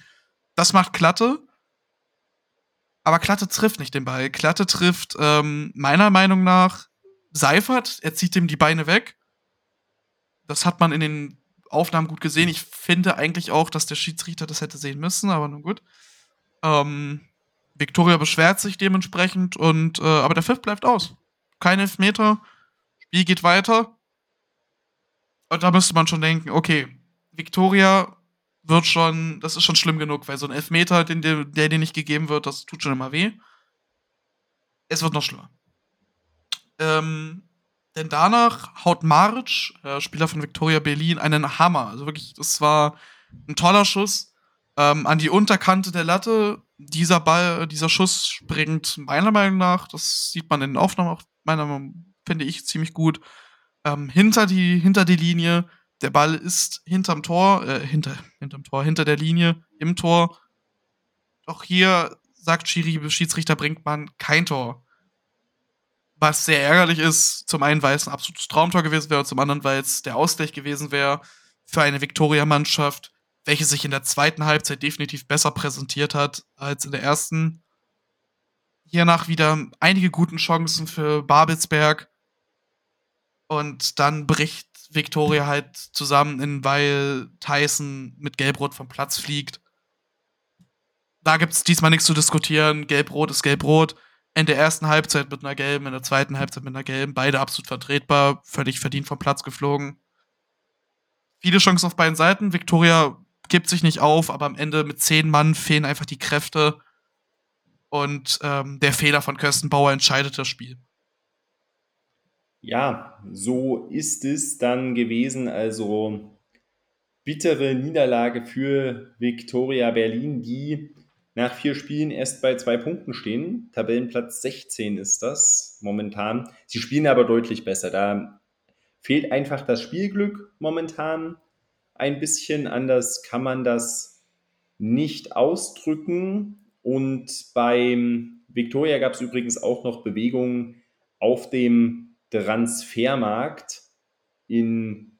Das macht Klatte. Aber Klatte trifft nicht den Ball. Klatte trifft ähm, meiner Meinung nach Seifert. Er zieht ihm die Beine weg. Das hat man in den Aufnahmen gut gesehen. Ich finde eigentlich auch, dass der Schiedsrichter das hätte sehen müssen, aber nun gut. Ähm, Victoria beschwert sich dementsprechend und äh, aber der Pfiff bleibt aus. Kein Elfmeter. Spiel geht weiter. Und da müsste man schon denken, okay, Victoria wird schon, das ist schon schlimm genug, weil so ein Elfmeter, den, der, dir nicht gegeben wird, das tut schon immer weh. Es wird noch schlimmer. Ähm, Denn danach haut Maric, äh, Spieler von Victoria Berlin, einen Hammer. Also wirklich, das war ein toller Schuss ähm, an die Unterkante der Latte. Dieser Ball, dieser Schuss springt meiner Meinung nach, das sieht man in den Aufnahmen auch meiner Meinung finde ich ziemlich gut, ähm, hinter, die, hinter die Linie. Der Ball ist hinterm Tor, äh, hinter, hinterm Tor, hinter der Linie, im Tor. Doch hier sagt Schiri, Schiedsrichter bringt man kein Tor. Was sehr ärgerlich ist, zum einen, weil es ein absolutes Traumtor gewesen wäre, zum anderen, weil es der Ausgleich gewesen wäre für eine Viktoria-Mannschaft, welche sich in der zweiten Halbzeit definitiv besser präsentiert hat als in der ersten. Hiernach wieder einige guten Chancen für Babelsberg. Und dann bricht Victoria halt zusammen, weil Tyson mit Gelbrot vom Platz fliegt. Da gibt es diesmal nichts zu diskutieren. Gelb-Rot ist Gelb-Rot. In der ersten Halbzeit mit einer gelben, in der zweiten Halbzeit mit einer gelben. Beide absolut vertretbar, völlig verdient vom Platz geflogen. Viele Chancen auf beiden Seiten. Victoria gibt sich nicht auf, aber am Ende mit zehn Mann fehlen einfach die Kräfte. Und ähm, der Fehler von Kirstenbauer entscheidet das Spiel. Ja, so ist es dann gewesen. Also bittere Niederlage für Viktoria Berlin, die nach vier Spielen erst bei zwei Punkten stehen. Tabellenplatz 16 ist das momentan. Sie spielen aber deutlich besser. Da fehlt einfach das Spielglück momentan ein bisschen. Anders kann man das nicht ausdrücken. Und beim Victoria gab es übrigens auch noch Bewegungen auf dem Transfermarkt in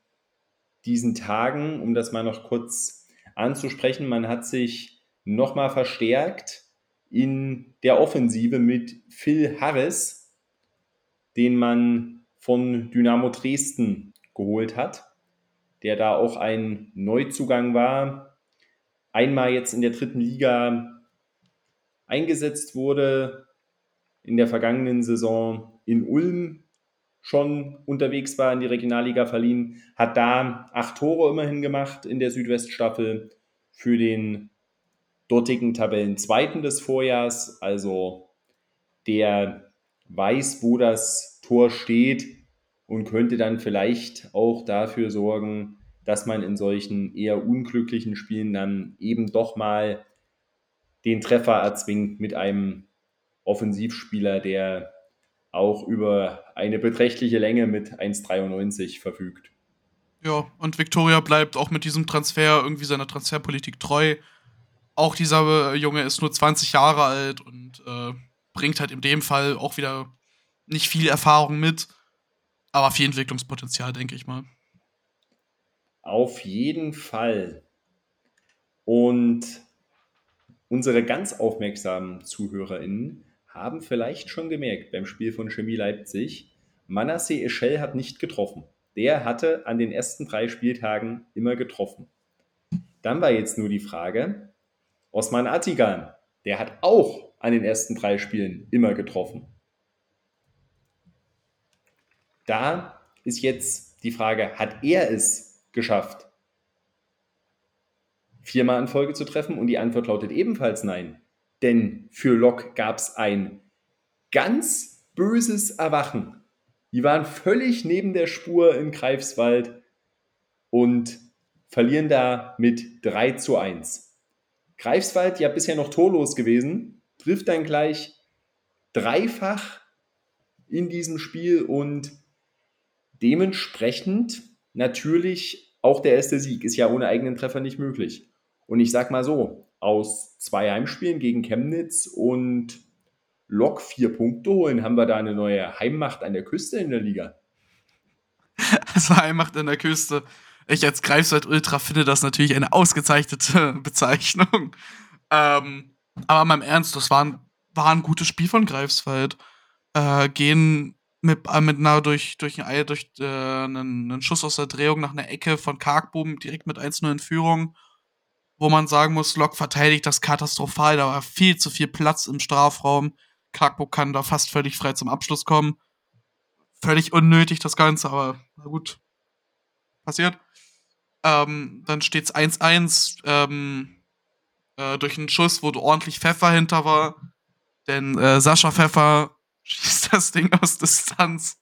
diesen Tagen, um das mal noch kurz anzusprechen. Man hat sich nochmal verstärkt in der Offensive mit Phil Harris, den man von Dynamo Dresden geholt hat, der da auch ein Neuzugang war, einmal jetzt in der dritten Liga eingesetzt wurde, in der vergangenen Saison in Ulm schon unterwegs war, in die Regionalliga verliehen, hat da acht Tore immerhin gemacht in der Südweststaffel für den dortigen Tabellenzweiten des Vorjahrs. Also der weiß, wo das Tor steht und könnte dann vielleicht auch dafür sorgen, dass man in solchen eher unglücklichen Spielen dann eben doch mal den Treffer erzwingt mit einem Offensivspieler, der auch über eine beträchtliche Länge mit 1,93 verfügt. Ja, und Victoria bleibt auch mit diesem Transfer irgendwie seiner Transferpolitik treu auch dieser äh, Junge ist nur 20 Jahre alt und äh, bringt halt in dem Fall auch wieder nicht viel Erfahrung mit, aber viel Entwicklungspotenzial, denke ich mal. Auf jeden Fall. Und unsere ganz aufmerksamen ZuhörerInnen haben vielleicht schon gemerkt beim Spiel von Chemie Leipzig, Manasseh Eschel hat nicht getroffen. Der hatte an den ersten drei Spieltagen immer getroffen. Dann war jetzt nur die Frage, Osman Atigan, der hat auch an den ersten drei Spielen immer getroffen. Da ist jetzt die Frage, hat er es geschafft, viermal in Folge zu treffen? Und die Antwort lautet ebenfalls nein. Denn für Lok gab es ein ganz böses Erwachen. Die waren völlig neben der Spur in Greifswald und verlieren da mit 3 zu 1. Greifswald ja bisher noch torlos gewesen, trifft dann gleich dreifach in diesem Spiel und dementsprechend natürlich auch der erste Sieg ist ja ohne eigenen Treffer nicht möglich. Und ich sag mal so, aus zwei Heimspielen gegen Chemnitz und Lok vier Punkte holen, haben wir da eine neue Heimmacht an der Küste in der Liga. Also Heimmacht an der Küste. Ich als Greifswald Ultra finde das natürlich eine ausgezeichnete Bezeichnung. Ähm, aber mal im Ernst, das war ein, war ein gutes Spiel von Greifswald. Äh, gehen mit, äh, mit einer durch, durch, ein, durch äh, einen, einen, Schuss aus der Drehung nach einer Ecke von Karkboom direkt mit 1-0 in Führung, wo man sagen muss, Lok verteidigt das katastrophal, da war viel zu viel Platz im Strafraum. Karkboom kann da fast völlig frei zum Abschluss kommen. Völlig unnötig das Ganze, aber na gut. Passiert. Ähm, dann steht es 1-1 ähm, äh, durch einen Schuss, wo ordentlich Pfeffer hinter war. Denn äh, Sascha Pfeffer schießt das Ding aus Distanz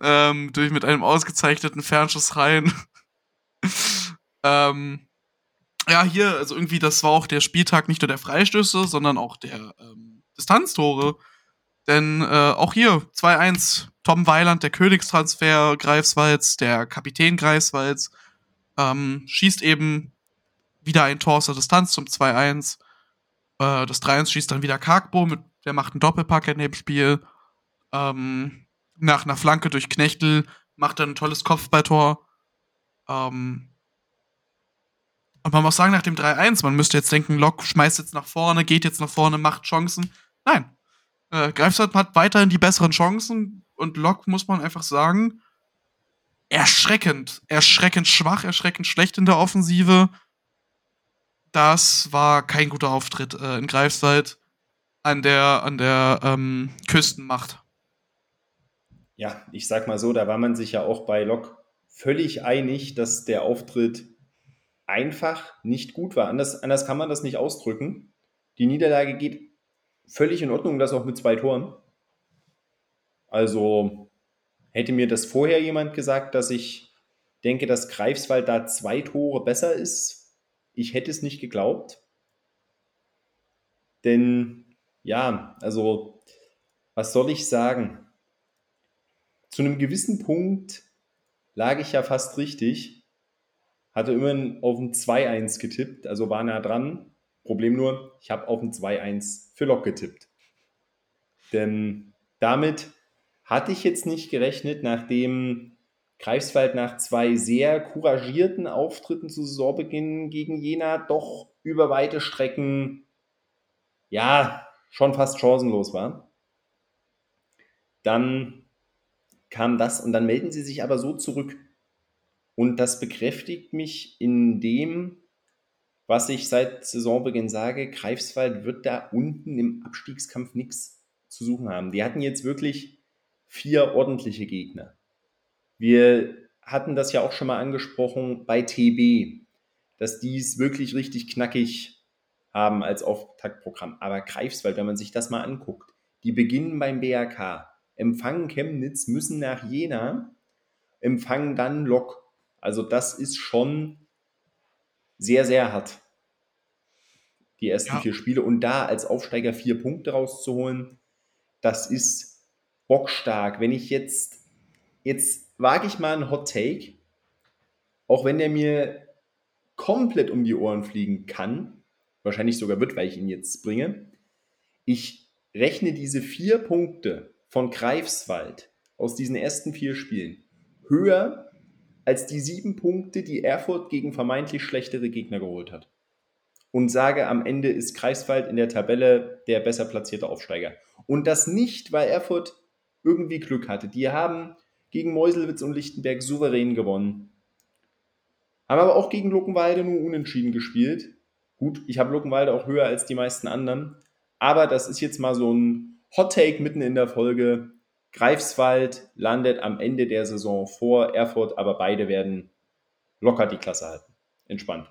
ähm, durch mit einem ausgezeichneten Fernschuss rein. ähm, ja, hier, also irgendwie, das war auch der Spieltag nicht nur der Freistöße, sondern auch der ähm, Distanztore. Denn äh, auch hier 2-1, Tom Weiland, der Königstransfer Greifswalds, der Kapitän Greifswalds, ähm, schießt eben wieder ein Tor aus der Distanz zum 2-1. Äh, das 3-1 schießt dann wieder Karkbo, mit, der macht einen Doppelpack in dem Spiel. Ähm, nach einer Flanke durch Knechtel macht er ein tolles Kopfballtor. Ähm, und man muss sagen, nach dem 3-1, man müsste jetzt denken, Lok schmeißt jetzt nach vorne, geht jetzt nach vorne, macht Chancen. Nein. Äh, Greifswald hat weiterhin die besseren Chancen und Lok, muss man einfach sagen, erschreckend, erschreckend schwach, erschreckend schlecht in der Offensive. Das war kein guter Auftritt äh, in Greifswald an der, an der ähm, Küstenmacht. Ja, ich sag mal so, da war man sich ja auch bei Lok völlig einig, dass der Auftritt einfach nicht gut war. Anders, anders kann man das nicht ausdrücken. Die Niederlage geht völlig in Ordnung, das auch mit zwei Toren. Also hätte mir das vorher jemand gesagt, dass ich denke, dass Greifswald da zwei Tore besser ist, ich hätte es nicht geglaubt. Denn ja, also was soll ich sagen? Zu einem gewissen Punkt lag ich ja fast richtig, hatte immerhin auf ein 2-1 getippt, also war nah dran. Problem nur, ich habe auf ein 2-1 für Lok getippt. Denn damit hatte ich jetzt nicht gerechnet, nachdem Greifswald nach zwei sehr couragierten Auftritten zu Saisonbeginn gegen Jena doch über weite Strecken, ja, schon fast chancenlos war. Dann kam das und dann melden sie sich aber so zurück. Und das bekräftigt mich in dem, was ich seit Saisonbeginn sage, Greifswald wird da unten im Abstiegskampf nichts zu suchen haben. Die hatten jetzt wirklich vier ordentliche Gegner. Wir hatten das ja auch schon mal angesprochen bei TB, dass die es wirklich richtig knackig haben als Auftaktprogramm. Aber Greifswald, wenn man sich das mal anguckt, die beginnen beim BRK, empfangen Chemnitz, müssen nach Jena, empfangen dann Lok. Also das ist schon sehr, sehr hart. Die ersten ja. vier Spiele. Und da als Aufsteiger vier Punkte rauszuholen, das ist bockstark. Wenn ich jetzt, jetzt wage ich mal einen Hot Take, auch wenn der mir komplett um die Ohren fliegen kann, wahrscheinlich sogar wird, weil ich ihn jetzt bringe. Ich rechne diese vier Punkte von Greifswald aus diesen ersten vier Spielen höher als die sieben Punkte, die Erfurt gegen vermeintlich schlechtere Gegner geholt hat. Und sage, am Ende ist Greifswald in der Tabelle der besser platzierte Aufsteiger. Und das nicht, weil Erfurt irgendwie Glück hatte. Die haben gegen Meuselwitz und Lichtenberg souverän gewonnen. Haben aber auch gegen Luckenwalde nur unentschieden gespielt. Gut, ich habe Luckenwalde auch höher als die meisten anderen. Aber das ist jetzt mal so ein Hot Take mitten in der Folge. Greifswald landet am Ende der Saison vor Erfurt, aber beide werden locker die Klasse halten. Entspannt.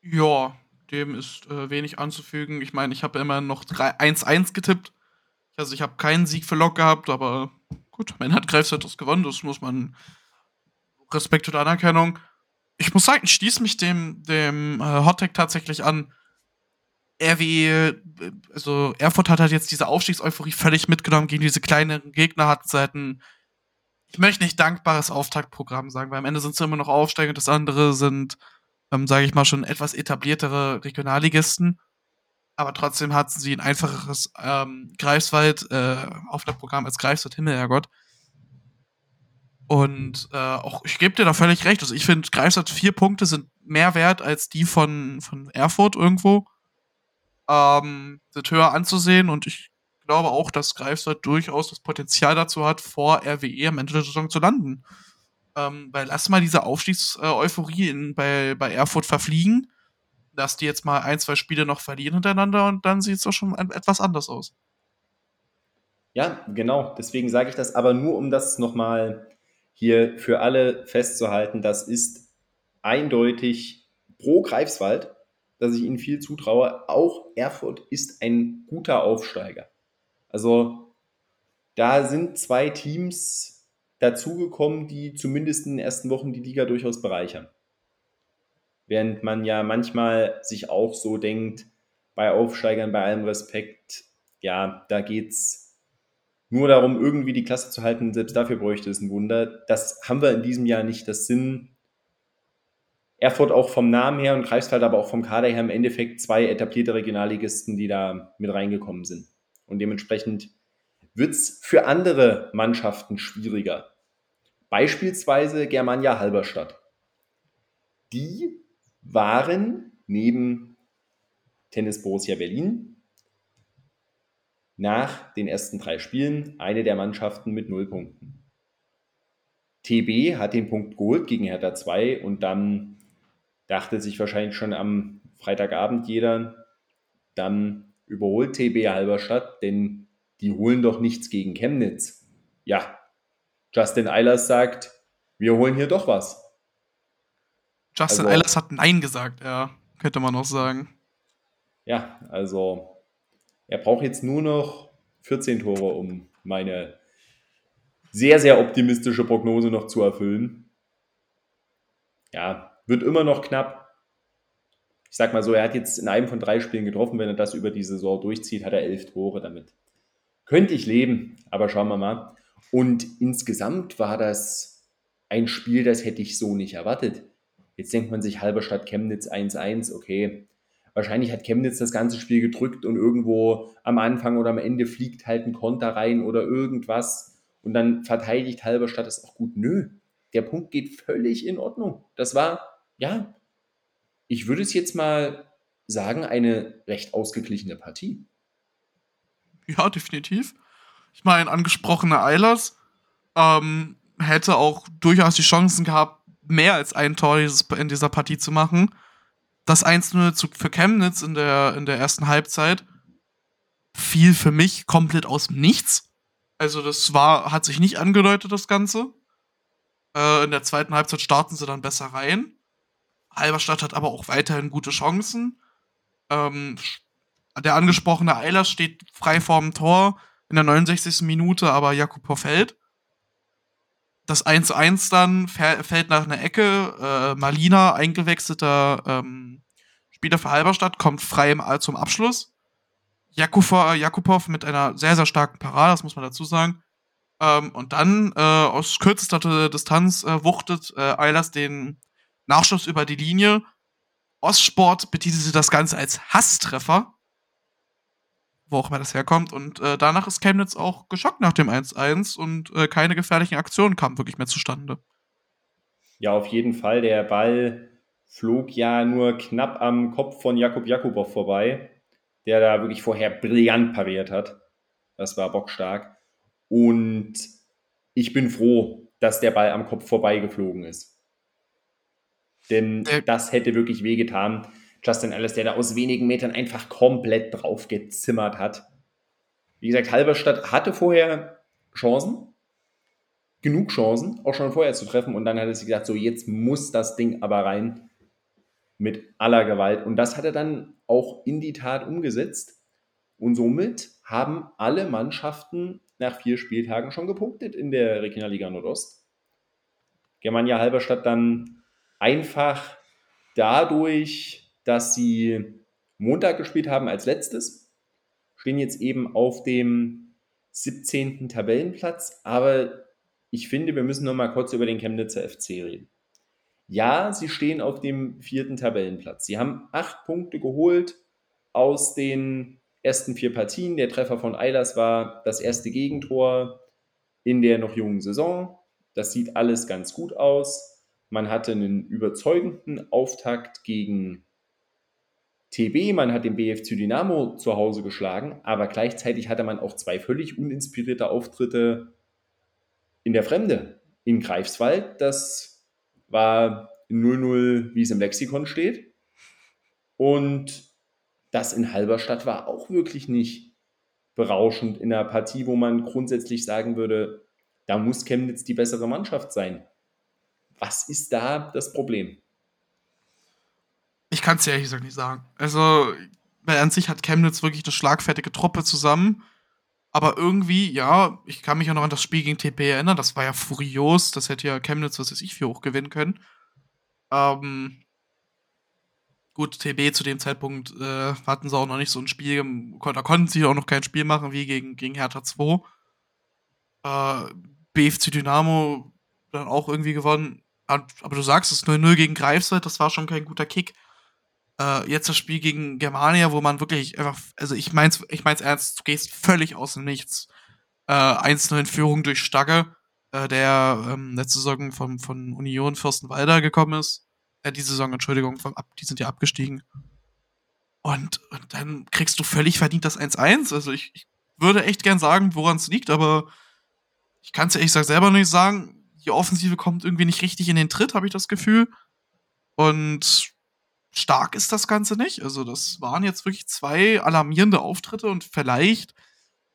Ja, dem ist äh, wenig anzufügen. Ich meine, ich habe immer noch 1-1 getippt. Also ich habe keinen Sieg für Lok gehabt, aber gut, man hat Greifswald das gewonnen, das muss man Respekt und Anerkennung. Ich muss sagen, ich schließe mich dem, dem äh, Hottech tatsächlich an. RWE, also Erfurt hat halt jetzt diese Aufstiegseuphorie völlig mitgenommen gegen diese kleinen Gegner, hat seit ein, ich möchte nicht dankbares Auftaktprogramm sagen, weil am Ende sind es immer noch Aufsteiger und das andere sind, ähm, sage ich mal, schon etwas etabliertere Regionalligisten. Aber trotzdem hatten sie ein einfacheres ähm, Greifswald äh, Auftaktprogramm als Greifswald Himmel, Herrgott. Und äh, auch, ich gebe dir da völlig recht. Also ich finde, Greifswald vier Punkte sind mehr wert als die von, von Erfurt irgendwo ähm, sind höher anzusehen und ich glaube auch, dass Greifswald durchaus das Potenzial dazu hat, vor RWE am Ende der Saison zu landen. Ähm, weil lass mal diese Aufstiegseuphorie bei, bei Erfurt verfliegen, dass die jetzt mal ein, zwei Spiele noch verlieren hintereinander und dann sieht es doch schon etwas anders aus. Ja, genau. Deswegen sage ich das aber nur, um das nochmal hier für alle festzuhalten. Das ist eindeutig pro Greifswald dass ich ihnen viel zutraue. Auch Erfurt ist ein guter Aufsteiger. Also da sind zwei Teams dazugekommen, die zumindest in den ersten Wochen die Liga durchaus bereichern. Während man ja manchmal sich auch so denkt, bei Aufsteigern, bei allem Respekt, ja, da geht es nur darum, irgendwie die Klasse zu halten. Selbst dafür bräuchte es ein Wunder. Das haben wir in diesem Jahr nicht. Das sind Erfurt auch vom Namen her und Greifswald aber auch vom Kader her im Endeffekt zwei etablierte Regionalligisten, die da mit reingekommen sind. Und dementsprechend wird es für andere Mannschaften schwieriger. Beispielsweise Germania Halberstadt. Die waren neben Tennis Borussia Berlin nach den ersten drei Spielen eine der Mannschaften mit null Punkten. TB hat den Punkt geholt gegen Hertha 2 und dann dachte sich wahrscheinlich schon am Freitagabend jeder, dann überholt TB Halberstadt, denn die holen doch nichts gegen Chemnitz. Ja, Justin Eilers sagt, wir holen hier doch was. Justin also, Eilers hat Nein gesagt, ja, könnte man auch sagen. Ja, also er braucht jetzt nur noch 14 Tore, um meine sehr, sehr optimistische Prognose noch zu erfüllen. Ja, wird immer noch knapp. Ich sag mal so, er hat jetzt in einem von drei Spielen getroffen. Wenn er das über die Saison durchzieht, hat er elf Tore damit. Könnte ich leben, aber schauen wir mal. Und insgesamt war das ein Spiel, das hätte ich so nicht erwartet. Jetzt denkt man sich Halberstadt Chemnitz 1-1, okay. Wahrscheinlich hat Chemnitz das ganze Spiel gedrückt und irgendwo am Anfang oder am Ende fliegt halt ein Konter rein oder irgendwas und dann verteidigt Halberstadt das auch gut. Nö, der Punkt geht völlig in Ordnung. Das war, ja, ich würde es jetzt mal sagen, eine recht ausgeglichene Partie. Ja, definitiv. Ich meine, angesprochene Eilers ähm, hätte auch durchaus die Chancen gehabt, mehr als ein Tor in dieser Partie zu machen. Das 1-0 für Chemnitz in der, in der ersten Halbzeit fiel für mich komplett aus dem Nichts. Also, das war, hat sich nicht angedeutet, das Ganze. Äh, in der zweiten Halbzeit starten sie dann besser rein. Halberstadt hat aber auch weiterhin gute Chancen. Ähm, der angesprochene Eilers steht frei vorm Tor in der 69. Minute, aber Jakubo fällt. Das 1-1 dann fällt nach einer Ecke. Äh, Malina, eingewechselter ähm, Spieler für Halberstadt, kommt frei im, zum Abschluss. Jakubo, Jakubov mit einer sehr, sehr starken Parade, das muss man dazu sagen. Ähm, und dann äh, aus kürzester Distanz äh, wuchtet äh, Eilers den Nachschuss über die Linie. Ostsport betitelte das Ganze als Hasstreffer wo auch immer das herkommt. Und äh, danach ist Chemnitz auch geschockt nach dem 1-1 und äh, keine gefährlichen Aktionen kamen wirklich mehr zustande. Ja, auf jeden Fall. Der Ball flog ja nur knapp am Kopf von Jakub Jakubow vorbei, der da wirklich vorher brillant pariert hat. Das war bockstark. Und ich bin froh, dass der Ball am Kopf vorbeigeflogen ist. Denn äh, das hätte wirklich wehgetan. Justin Ellis, der da aus wenigen Metern einfach komplett drauf gezimmert hat. Wie gesagt, Halberstadt hatte vorher Chancen, genug Chancen, auch schon vorher zu treffen. Und dann hat er sich gesagt, so jetzt muss das Ding aber rein mit aller Gewalt. Und das hat er dann auch in die Tat umgesetzt. Und somit haben alle Mannschaften nach vier Spieltagen schon gepunktet in der Regionalliga Nordost. Germania Halberstadt dann einfach dadurch dass sie Montag gespielt haben als letztes, stehen jetzt eben auf dem 17. Tabellenplatz, aber ich finde, wir müssen noch mal kurz über den Chemnitzer FC reden. Ja, sie stehen auf dem vierten Tabellenplatz. Sie haben acht Punkte geholt aus den ersten vier Partien. Der Treffer von Eilers war das erste Gegentor in der noch jungen Saison. Das sieht alles ganz gut aus. Man hatte einen überzeugenden Auftakt gegen TB, man hat den BFC Dynamo zu Hause geschlagen, aber gleichzeitig hatte man auch zwei völlig uninspirierte Auftritte in der Fremde. In Greifswald, das war 0-0, wie es im Lexikon steht. Und das in Halberstadt war auch wirklich nicht berauschend in einer Partie, wo man grundsätzlich sagen würde, da muss Chemnitz die bessere Mannschaft sein. Was ist da das Problem? Ich kann es ja ehrlich gesagt nicht sagen. Also, weil an sich hat Chemnitz wirklich eine schlagfertige Truppe zusammen. Aber irgendwie, ja, ich kann mich ja noch an das Spiel gegen TP erinnern, das war ja furios, das hätte ja Chemnitz, was weiß ich, für hoch gewinnen können. Ähm, gut, TB zu dem Zeitpunkt äh, hatten sie auch noch nicht so ein Spiel, da konnten sie auch noch kein Spiel machen wie gegen, gegen Hertha 2. Äh, BFC Dynamo dann auch irgendwie gewonnen. Aber du sagst es 0-0 gegen Greifswald, das war schon kein guter Kick. Äh, jetzt das Spiel gegen Germania, wo man wirklich einfach, also ich mein's, ich mein's ernst, du gehst völlig aus dem Nichts. Äh, 1 in Führung durch Stagge, äh, der ähm, letzte Saison von, von Union Fürstenwalder gekommen ist. Äh, diese Saison, Entschuldigung, vom, die sind ja abgestiegen. Und, und dann kriegst du völlig verdient das 1-1. Also ich, ich würde echt gern sagen, woran es liegt, aber ich kann es ehrlich gesagt selber nicht sagen. Die Offensive kommt irgendwie nicht richtig in den Tritt, habe ich das Gefühl. Und stark ist das Ganze nicht. Also, das waren jetzt wirklich zwei alarmierende Auftritte und vielleicht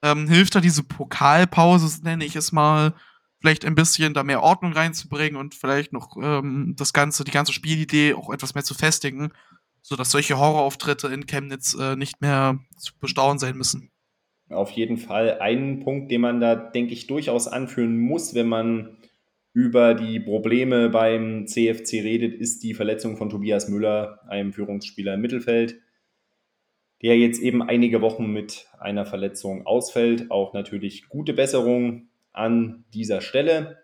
ähm, hilft da diese Pokalpause, nenne ich es mal, vielleicht ein bisschen da mehr Ordnung reinzubringen und vielleicht noch ähm, das Ganze, die ganze Spielidee auch etwas mehr zu festigen, sodass solche Horrorauftritte in Chemnitz äh, nicht mehr zu bestaunen sein müssen auf jeden Fall einen Punkt, den man da, denke ich, durchaus anführen muss, wenn man über die Probleme beim CFC redet, ist die Verletzung von Tobias Müller, einem Führungsspieler im Mittelfeld, der jetzt eben einige Wochen mit einer Verletzung ausfällt. Auch natürlich gute Besserung an dieser Stelle.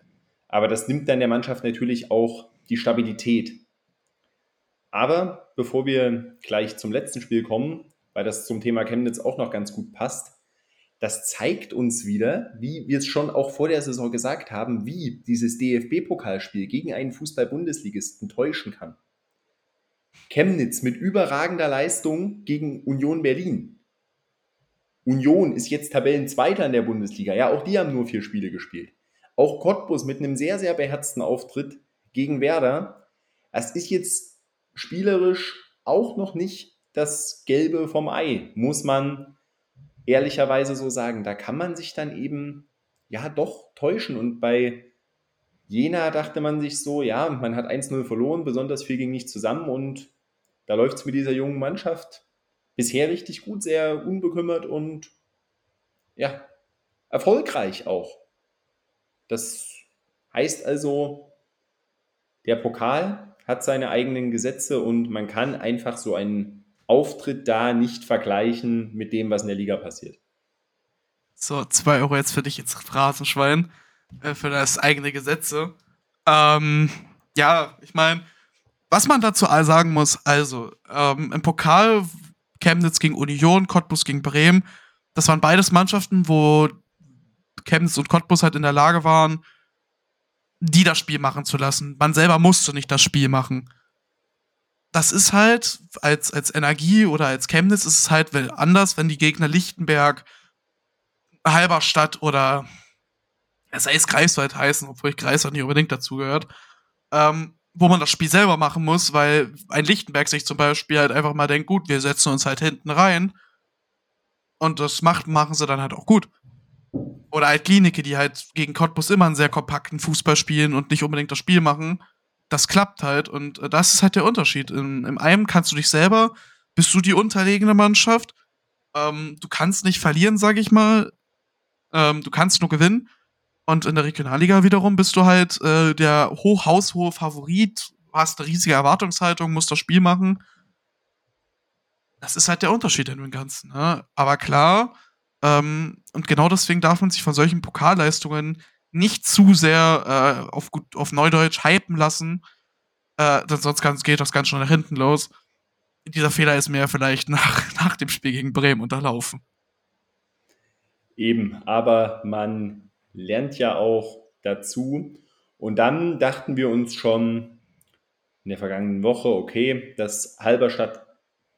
Aber das nimmt dann der Mannschaft natürlich auch die Stabilität. Aber bevor wir gleich zum letzten Spiel kommen, weil das zum Thema Chemnitz auch noch ganz gut passt, das zeigt uns wieder, wie wir es schon auch vor der Saison gesagt haben, wie dieses DFB-Pokalspiel gegen einen Fußball-Bundesligisten täuschen kann. Chemnitz mit überragender Leistung gegen Union Berlin. Union ist jetzt Tabellenzweiter in der Bundesliga. Ja, auch die haben nur vier Spiele gespielt. Auch Cottbus mit einem sehr, sehr beherzten Auftritt gegen Werder. Es ist jetzt spielerisch auch noch nicht das Gelbe vom Ei, muss man ehrlicherweise so sagen. Da kann man sich dann eben ja doch täuschen. Und bei Jena dachte man sich so, ja, man hat 1-0 verloren, besonders viel ging nicht zusammen und da läuft es mit dieser jungen Mannschaft bisher richtig gut, sehr unbekümmert und ja, erfolgreich auch. Das heißt also, der Pokal hat seine eigenen Gesetze und man kann einfach so einen Auftritt da nicht vergleichen mit dem, was in der Liga passiert. So, zwei Euro jetzt für dich ins Phrasenschwein, äh, für das eigene Gesetze. Ähm, ja, ich meine, was man dazu sagen muss, also, ähm, im Pokal Chemnitz gegen Union, Cottbus gegen Bremen, das waren beides Mannschaften, wo Chemnitz und Cottbus halt in der Lage waren, die das Spiel machen zu lassen. Man selber musste nicht das Spiel machen das ist halt, als, als Energie oder als Chemnitz ist es halt anders, wenn die Gegner Lichtenberg, Halberstadt oder sei es Greifswald heißen, obwohl ich Greifswald nicht unbedingt dazu gehört, ähm, wo man das Spiel selber machen muss, weil ein Lichtenberg sich zum Beispiel halt einfach mal denkt, gut, wir setzen uns halt hinten rein und das macht, machen sie dann halt auch gut. Oder halt Klinike, die halt gegen Cottbus immer einen sehr kompakten Fußball spielen und nicht unbedingt das Spiel machen das klappt halt und äh, das ist halt der Unterschied. In, Im einen kannst du dich selber, bist du die unterlegene Mannschaft. Ähm, du kannst nicht verlieren, sag ich mal. Ähm, du kannst nur gewinnen. Und in der Regionalliga wiederum bist du halt äh, der hochhaushohe Favorit, hast eine riesige Erwartungshaltung, musst das Spiel machen. Das ist halt der Unterschied in dem Ganzen. Ne? Aber klar, ähm, und genau deswegen darf man sich von solchen Pokalleistungen nicht zu sehr äh, auf, gut, auf Neudeutsch hypen lassen, äh, sonst kann, geht das ganz schnell nach hinten los. Dieser Fehler ist mir vielleicht nach, nach dem Spiel gegen Bremen unterlaufen. Eben, aber man lernt ja auch dazu. Und dann dachten wir uns schon in der vergangenen Woche, okay, das Halberstadt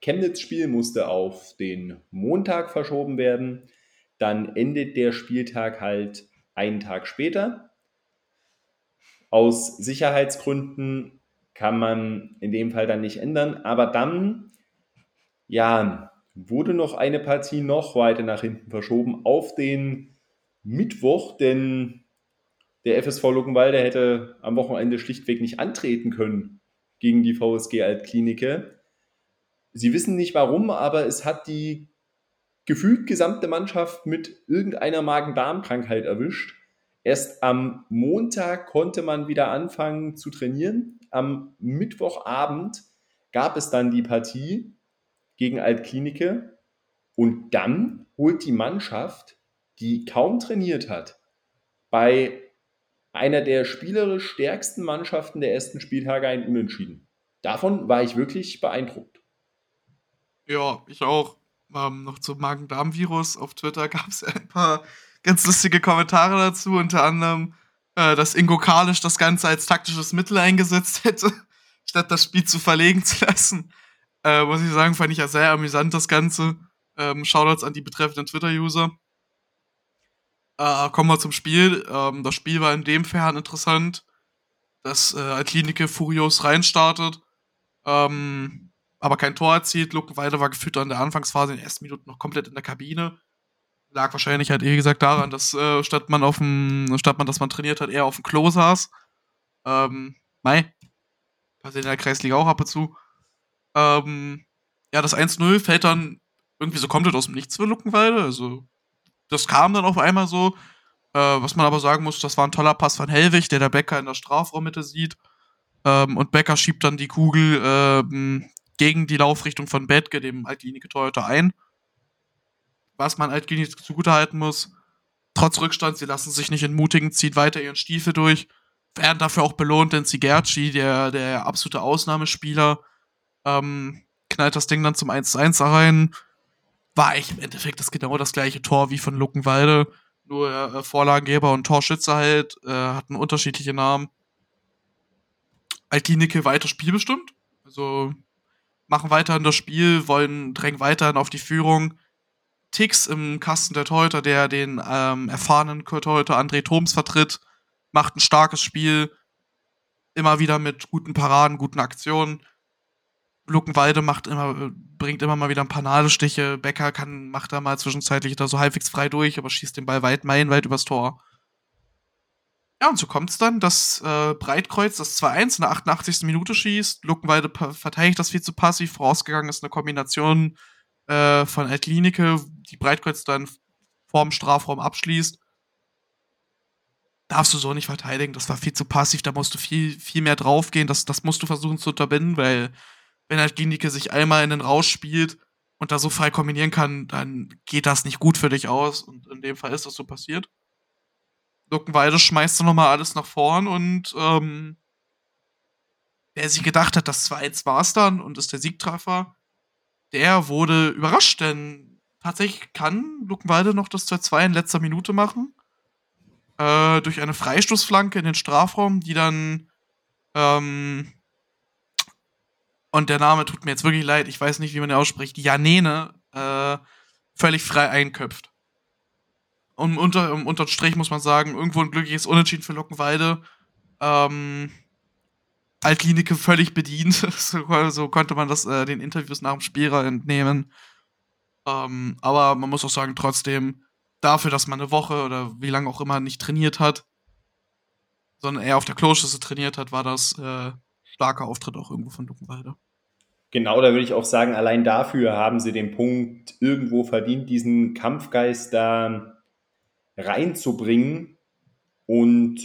Chemnitz-Spiel musste auf den Montag verschoben werden. Dann endet der Spieltag halt einen Tag später. Aus Sicherheitsgründen kann man in dem Fall dann nicht ändern. Aber dann, ja, wurde noch eine Partie noch weiter nach hinten verschoben auf den Mittwoch, denn der FSV Luckenwalde hätte am Wochenende schlichtweg nicht antreten können gegen die VSG Altklinike. Sie wissen nicht warum, aber es hat die gefühlt gesamte Mannschaft mit irgendeiner Magen-Darm-Krankheit erwischt. Erst am Montag konnte man wieder anfangen zu trainieren. Am Mittwochabend gab es dann die Partie gegen Altklinike und dann holt die Mannschaft, die kaum trainiert hat, bei einer der spielerisch stärksten Mannschaften der ersten Spieltage ein Unentschieden. Davon war ich wirklich beeindruckt. Ja, ich auch. Ähm, noch zum Magen-Darm-Virus. Auf Twitter gab es ein paar ganz lustige Kommentare dazu, unter anderem, äh, dass Ingo Kalisch das Ganze als taktisches Mittel eingesetzt hätte, statt das Spiel zu verlegen zu lassen. Äh, muss ich sagen, fand ich ja sehr amüsant, das Ganze. Ähm, Shoutouts an die betreffenden Twitter-User. Äh, kommen wir zum Spiel. Ähm, das Spiel war in dem Fern interessant, dass äh, Altlinike furios reinstartet, ähm, aber kein Tor erzielt. Luckenweiler war gefühlt an der Anfangsphase in den ersten Minuten noch komplett in der Kabine. Lag wahrscheinlich halt, wie gesagt, daran, dass äh, statt man auf dem, statt man, dass man trainiert hat, er auf dem Klo saß. Ähm, Mai. Passiert in der Kreisliga auch ab und zu. Ähm, ja, das 1-0 fällt dann irgendwie so komplett aus dem Nichts für Luckenwalde. Also das kam dann auf einmal so. Äh, was man aber sagen muss, das war ein toller Pass von Hellwig, der der Becker in der Strafraummitte sieht. Ähm, und Becker schiebt dann die Kugel ähm, gegen die Laufrichtung von Betke, dem Altlinie-Torhüter, ein. Was man Altlinie zugutehalten muss, trotz Rückstand, sie lassen sich nicht entmutigen, ziehen weiter ihren Stiefel durch, werden dafür auch belohnt, denn Zigerci, der, der absolute Ausnahmespieler, ähm, knallt das Ding dann zum 1-1 rein war eigentlich im Endeffekt das genau das gleiche Tor wie von Luckenwalde. Nur äh, Vorlagengeber und Torschütze halt äh, hatten unterschiedliche Namen. Altinike weiter spielbestimmt. Also machen weiter in das Spiel, wollen drängen weiterhin auf die Führung. Tix im Kasten der Torhüter, der den ähm, erfahrenen Torhüter André Thoms vertritt, macht ein starkes Spiel. Immer wieder mit guten Paraden, guten Aktionen. Luckenwalde macht immer, bringt immer mal wieder ein paar Nadelstiche. Becker kann, macht da mal zwischenzeitlich da so halbwegs frei durch, aber schießt den Ball weit, meilenweit übers Tor. Ja, und so kommt es dann, dass äh, Breitkreuz das 2-1 in der 88. Minute schießt. Luckenwalde verteidigt das viel zu passiv. Vorausgegangen ist eine Kombination äh, von Altlinike, die Breitkreuz dann vorm Strafraum abschließt. Darfst du so nicht verteidigen, das war viel zu passiv, da musst du viel, viel mehr draufgehen, das, das musst du versuchen zu unterbinden, weil wenn Ginike sich einmal in den Rausch spielt und da so frei kombinieren kann, dann geht das nicht gut für dich aus. Und in dem Fall ist das so passiert. Luckenweide schmeißt dann nochmal alles nach vorn und ähm, wer sich gedacht hat, das 2-1 war es dann und ist der Siegtreffer, der wurde überrascht, denn tatsächlich kann Luckenwalde noch das 2-2 in letzter Minute machen. Äh, durch eine Freistoßflanke in den Strafraum, die dann ähm, und der Name tut mir jetzt wirklich leid, ich weiß nicht, wie man den ausspricht, Janene äh, völlig frei einköpft. Und unter, um, unter Strich muss man sagen, irgendwo ein glückliches Unentschieden für Lockenwalde. Ähm, Altklinike völlig bedient. so, so, konnte man das äh, den Interviews nach dem Spieler entnehmen. Ähm, aber man muss auch sagen, trotzdem, dafür, dass man eine Woche oder wie lange auch immer nicht trainiert hat, sondern eher auf der Kloschüsse trainiert hat, war das äh, starker Auftritt auch irgendwo von Luckenwalde. Genau, da würde ich auch sagen, allein dafür haben sie den Punkt irgendwo verdient, diesen Kampfgeist da reinzubringen und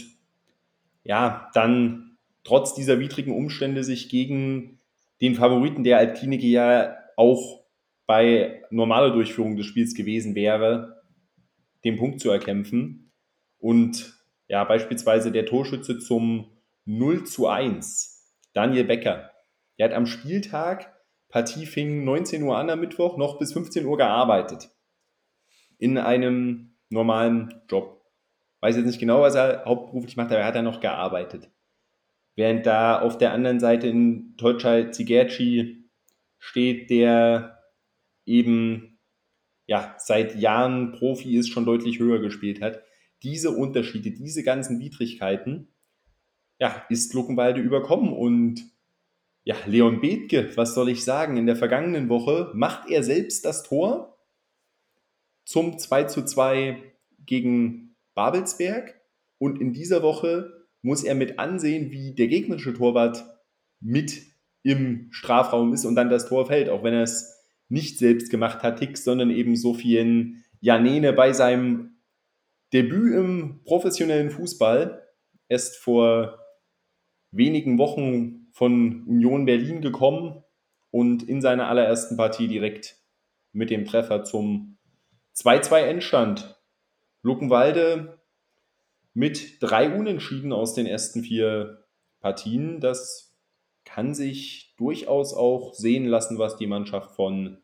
ja, dann trotz dieser widrigen Umstände sich gegen den Favoriten der Altklinike ja auch bei normaler Durchführung des Spiels gewesen wäre, den Punkt zu erkämpfen. Und ja, beispielsweise der Torschütze zum 0 zu 1, Daniel Becker, der hat am Spieltag, Partie fing 19 Uhr an am Mittwoch, noch bis 15 Uhr gearbeitet. In einem normalen Job. Weiß jetzt nicht genau, was er hauptberuflich macht, aber er hat da noch gearbeitet. Während da auf der anderen Seite in Tolchai Zigerci steht, der eben ja, seit Jahren Profi ist, schon deutlich höher gespielt hat. Diese Unterschiede, diese ganzen Widrigkeiten, ja, ist Luckenwalde überkommen und ja, Leon Bethke, was soll ich sagen? In der vergangenen Woche macht er selbst das Tor zum 2 zu 2 gegen Babelsberg. Und in dieser Woche muss er mit ansehen, wie der gegnerische Torwart mit im Strafraum ist und dann das Tor fällt, auch wenn er es nicht selbst gemacht hat, Hicks, sondern eben Sophien Janene bei seinem Debüt im professionellen Fußball erst vor wenigen Wochen von Union Berlin gekommen und in seiner allerersten Partie direkt mit dem Treffer zum 2-2 Endstand. Luckenwalde mit drei Unentschieden aus den ersten vier Partien. Das kann sich durchaus auch sehen lassen, was die Mannschaft von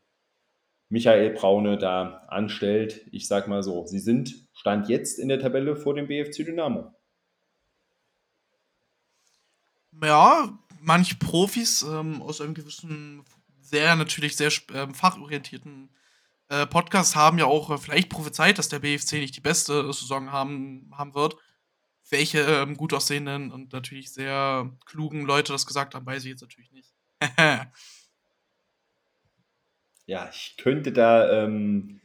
Michael Braune da anstellt. Ich sag mal so, sie sind Stand jetzt in der Tabelle vor dem BFC Dynamo. Ja, manche Profis ähm, aus einem gewissen, sehr natürlich sehr ähm, fachorientierten äh, Podcast haben ja auch äh, vielleicht prophezeit, dass der BFC nicht die beste Saison haben, haben wird. Welche ähm, gut aussehenden und natürlich sehr klugen Leute das gesagt haben, weiß ich jetzt natürlich nicht. ja, ich könnte da ähm,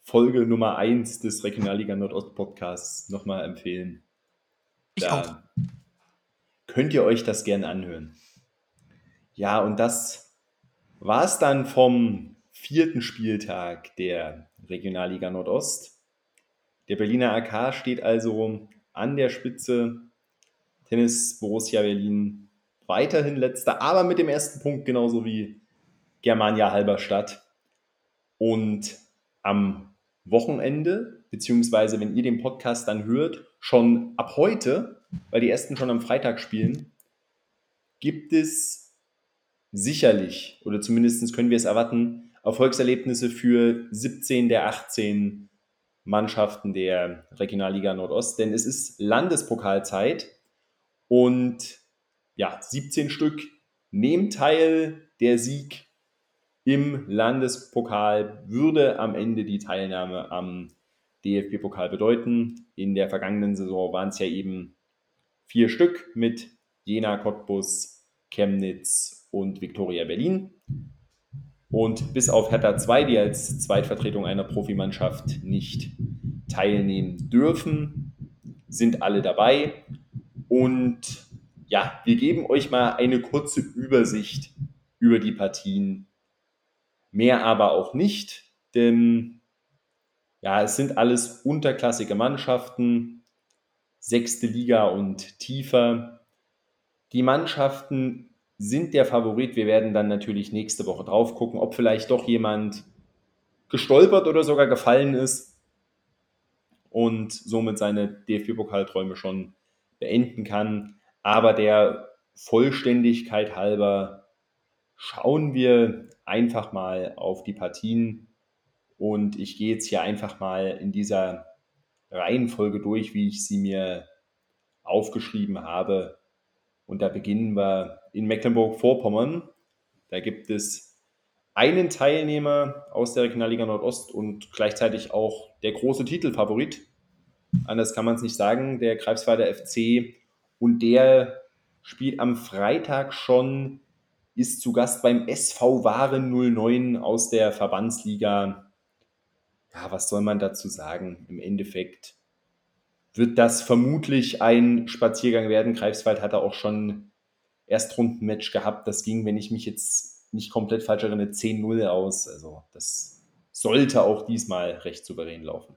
Folge Nummer 1 des Regionalliga Nordost Podcasts nochmal empfehlen. Ich da auch. Könnt ihr euch das gerne anhören. Ja, und das war es dann vom vierten Spieltag der Regionalliga Nordost. Der Berliner AK steht also an der Spitze. Tennis Borussia Berlin weiterhin letzter, aber mit dem ersten Punkt genauso wie Germania Halberstadt. Und am Wochenende, beziehungsweise wenn ihr den Podcast dann hört, schon ab heute, weil die ersten schon am Freitag spielen, gibt es sicherlich, oder zumindest können wir es erwarten, Erfolgserlebnisse für 17 der 18 Mannschaften der Regionalliga Nordost, denn es ist Landespokalzeit und ja, 17 Stück nehmen teil. Der Sieg im Landespokal würde am Ende die Teilnahme am DFB-Pokal bedeuten. In der vergangenen Saison waren es ja eben vier Stück mit Jena, Cottbus, Chemnitz und Viktoria Berlin. Und bis auf Hertha 2, die als Zweitvertretung einer Profimannschaft nicht teilnehmen dürfen, sind alle dabei. Und ja, wir geben euch mal eine kurze Übersicht über die Partien. Mehr aber auch nicht, denn ja, es sind alles unterklassige Mannschaften, sechste Liga und tiefer. Die Mannschaften sind der Favorit. Wir werden dann natürlich nächste Woche drauf gucken, ob vielleicht doch jemand gestolpert oder sogar gefallen ist und somit seine DFB-Pokalträume schon beenden kann. Aber der Vollständigkeit halber schauen wir einfach mal auf die Partien und ich gehe jetzt hier einfach mal in dieser Reihenfolge durch, wie ich sie mir aufgeschrieben habe. Und da beginnen wir in Mecklenburg-Vorpommern. Da gibt es einen Teilnehmer aus der Regionalliga Nordost und gleichzeitig auch der große Titelfavorit. Anders kann man es nicht sagen, der Greifswalder FC. Und der spielt am Freitag schon, ist zu Gast beim SV Waren 09 aus der Verbandsliga. Ja, was soll man dazu sagen? Im Endeffekt wird das vermutlich ein Spaziergang werden. Greifswald hatte auch schon Erstrundenmatch gehabt. Das ging, wenn ich mich jetzt nicht komplett falsch erinnere, 10-0 aus. Also das sollte auch diesmal recht souverän laufen.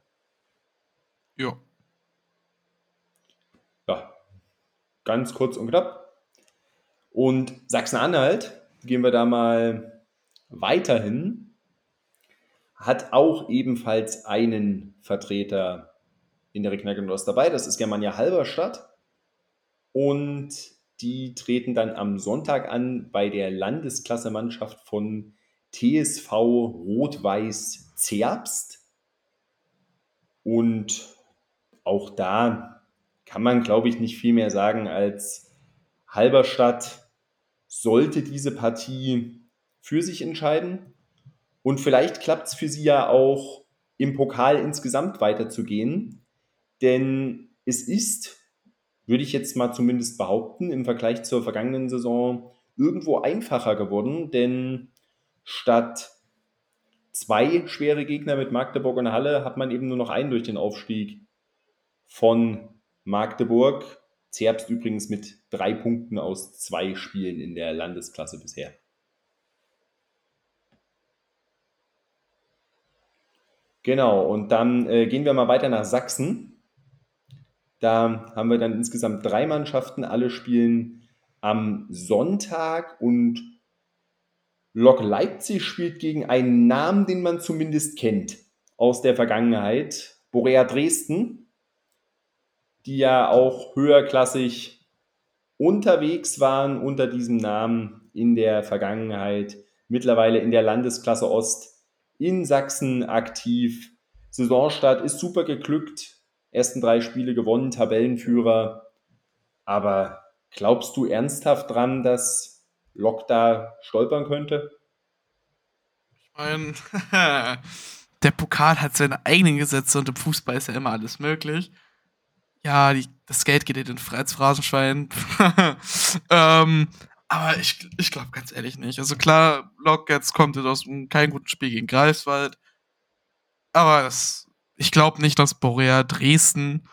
Ja. Ja, ganz kurz und knapp. Und Sachsen-Anhalt, gehen wir da mal weiterhin, hat auch ebenfalls einen Vertreter in der Regionalliga dabei. Das ist Germania Halberstadt. Und die treten dann am Sonntag an bei der Landesklassemannschaft von TSV Rot-Weiß Zerbst. Und auch da kann man, glaube ich, nicht viel mehr sagen als Halberstadt sollte diese Partie für sich entscheiden. Und vielleicht klappt es für sie ja auch im Pokal insgesamt weiterzugehen. Denn es ist würde ich jetzt mal zumindest behaupten, im Vergleich zur vergangenen Saison irgendwo einfacher geworden, denn statt zwei schwere Gegner mit Magdeburg und Halle hat man eben nur noch einen durch den Aufstieg von Magdeburg. Zerbst übrigens mit drei Punkten aus zwei Spielen in der Landesklasse bisher. Genau, und dann äh, gehen wir mal weiter nach Sachsen. Da haben wir dann insgesamt drei Mannschaften. Alle spielen am Sonntag und Lok Leipzig spielt gegen einen Namen, den man zumindest kennt aus der Vergangenheit. Borea Dresden, die ja auch höherklassig unterwegs waren unter diesem Namen in der Vergangenheit, mittlerweile in der Landesklasse Ost in Sachsen aktiv. Saisonstart ist super geglückt, ersten drei Spiele gewonnen, Tabellenführer. Aber glaubst du ernsthaft dran, dass Lok da stolpern könnte? Ich meine, der Pokal hat seine eigenen Gesetze und im Fußball ist ja immer alles möglich ja, die, das Geld geht in den ins Phrasenschwein. ähm, aber ich, ich glaube ganz ehrlich nicht. Also klar, Lok jetzt kommt aus keinem guten Spiel gegen Greifswald. Aber das, ich glaube nicht, dass Borea Dresden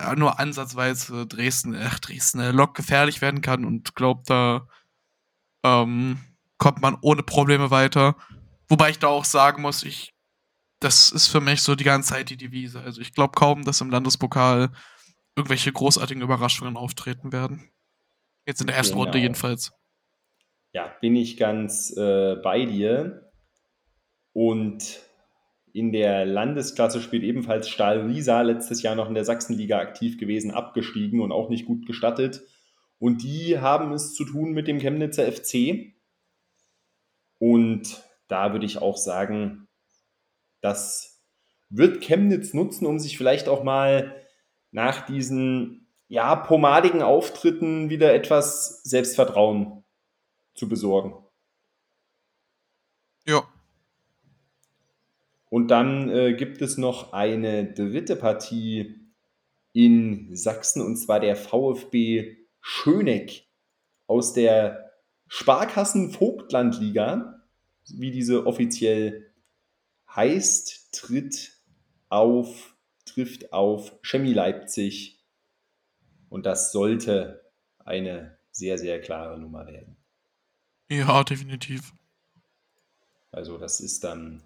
ja, nur ansatzweise Dresden, ach, Dresden, äh, Lok gefährlich werden kann und glaubt, da ähm, kommt man ohne Probleme weiter. Wobei ich da auch sagen muss, ich, das ist für mich so die ganze Zeit die Devise. Also ich glaube kaum, dass im Landespokal irgendwelche großartigen Überraschungen auftreten werden. Jetzt in der ersten genau. Runde jedenfalls. Ja, bin ich ganz äh, bei dir. Und in der Landesklasse spielt ebenfalls Stahl Riesa, letztes Jahr noch in der Sachsenliga aktiv gewesen, abgestiegen und auch nicht gut gestattet. Und die haben es zu tun mit dem Chemnitzer FC. Und da würde ich auch sagen, das wird Chemnitz nutzen, um sich vielleicht auch mal nach diesen ja, pomadigen Auftritten wieder etwas Selbstvertrauen zu besorgen. Ja. Und dann äh, gibt es noch eine dritte Partie in Sachsen und zwar der VfB Schöneck aus der Sparkassen Vogtlandliga, wie diese offiziell heißt, tritt auf trifft auf Chemie Leipzig und das sollte eine sehr, sehr klare Nummer werden. Ja, definitiv. Also das ist dann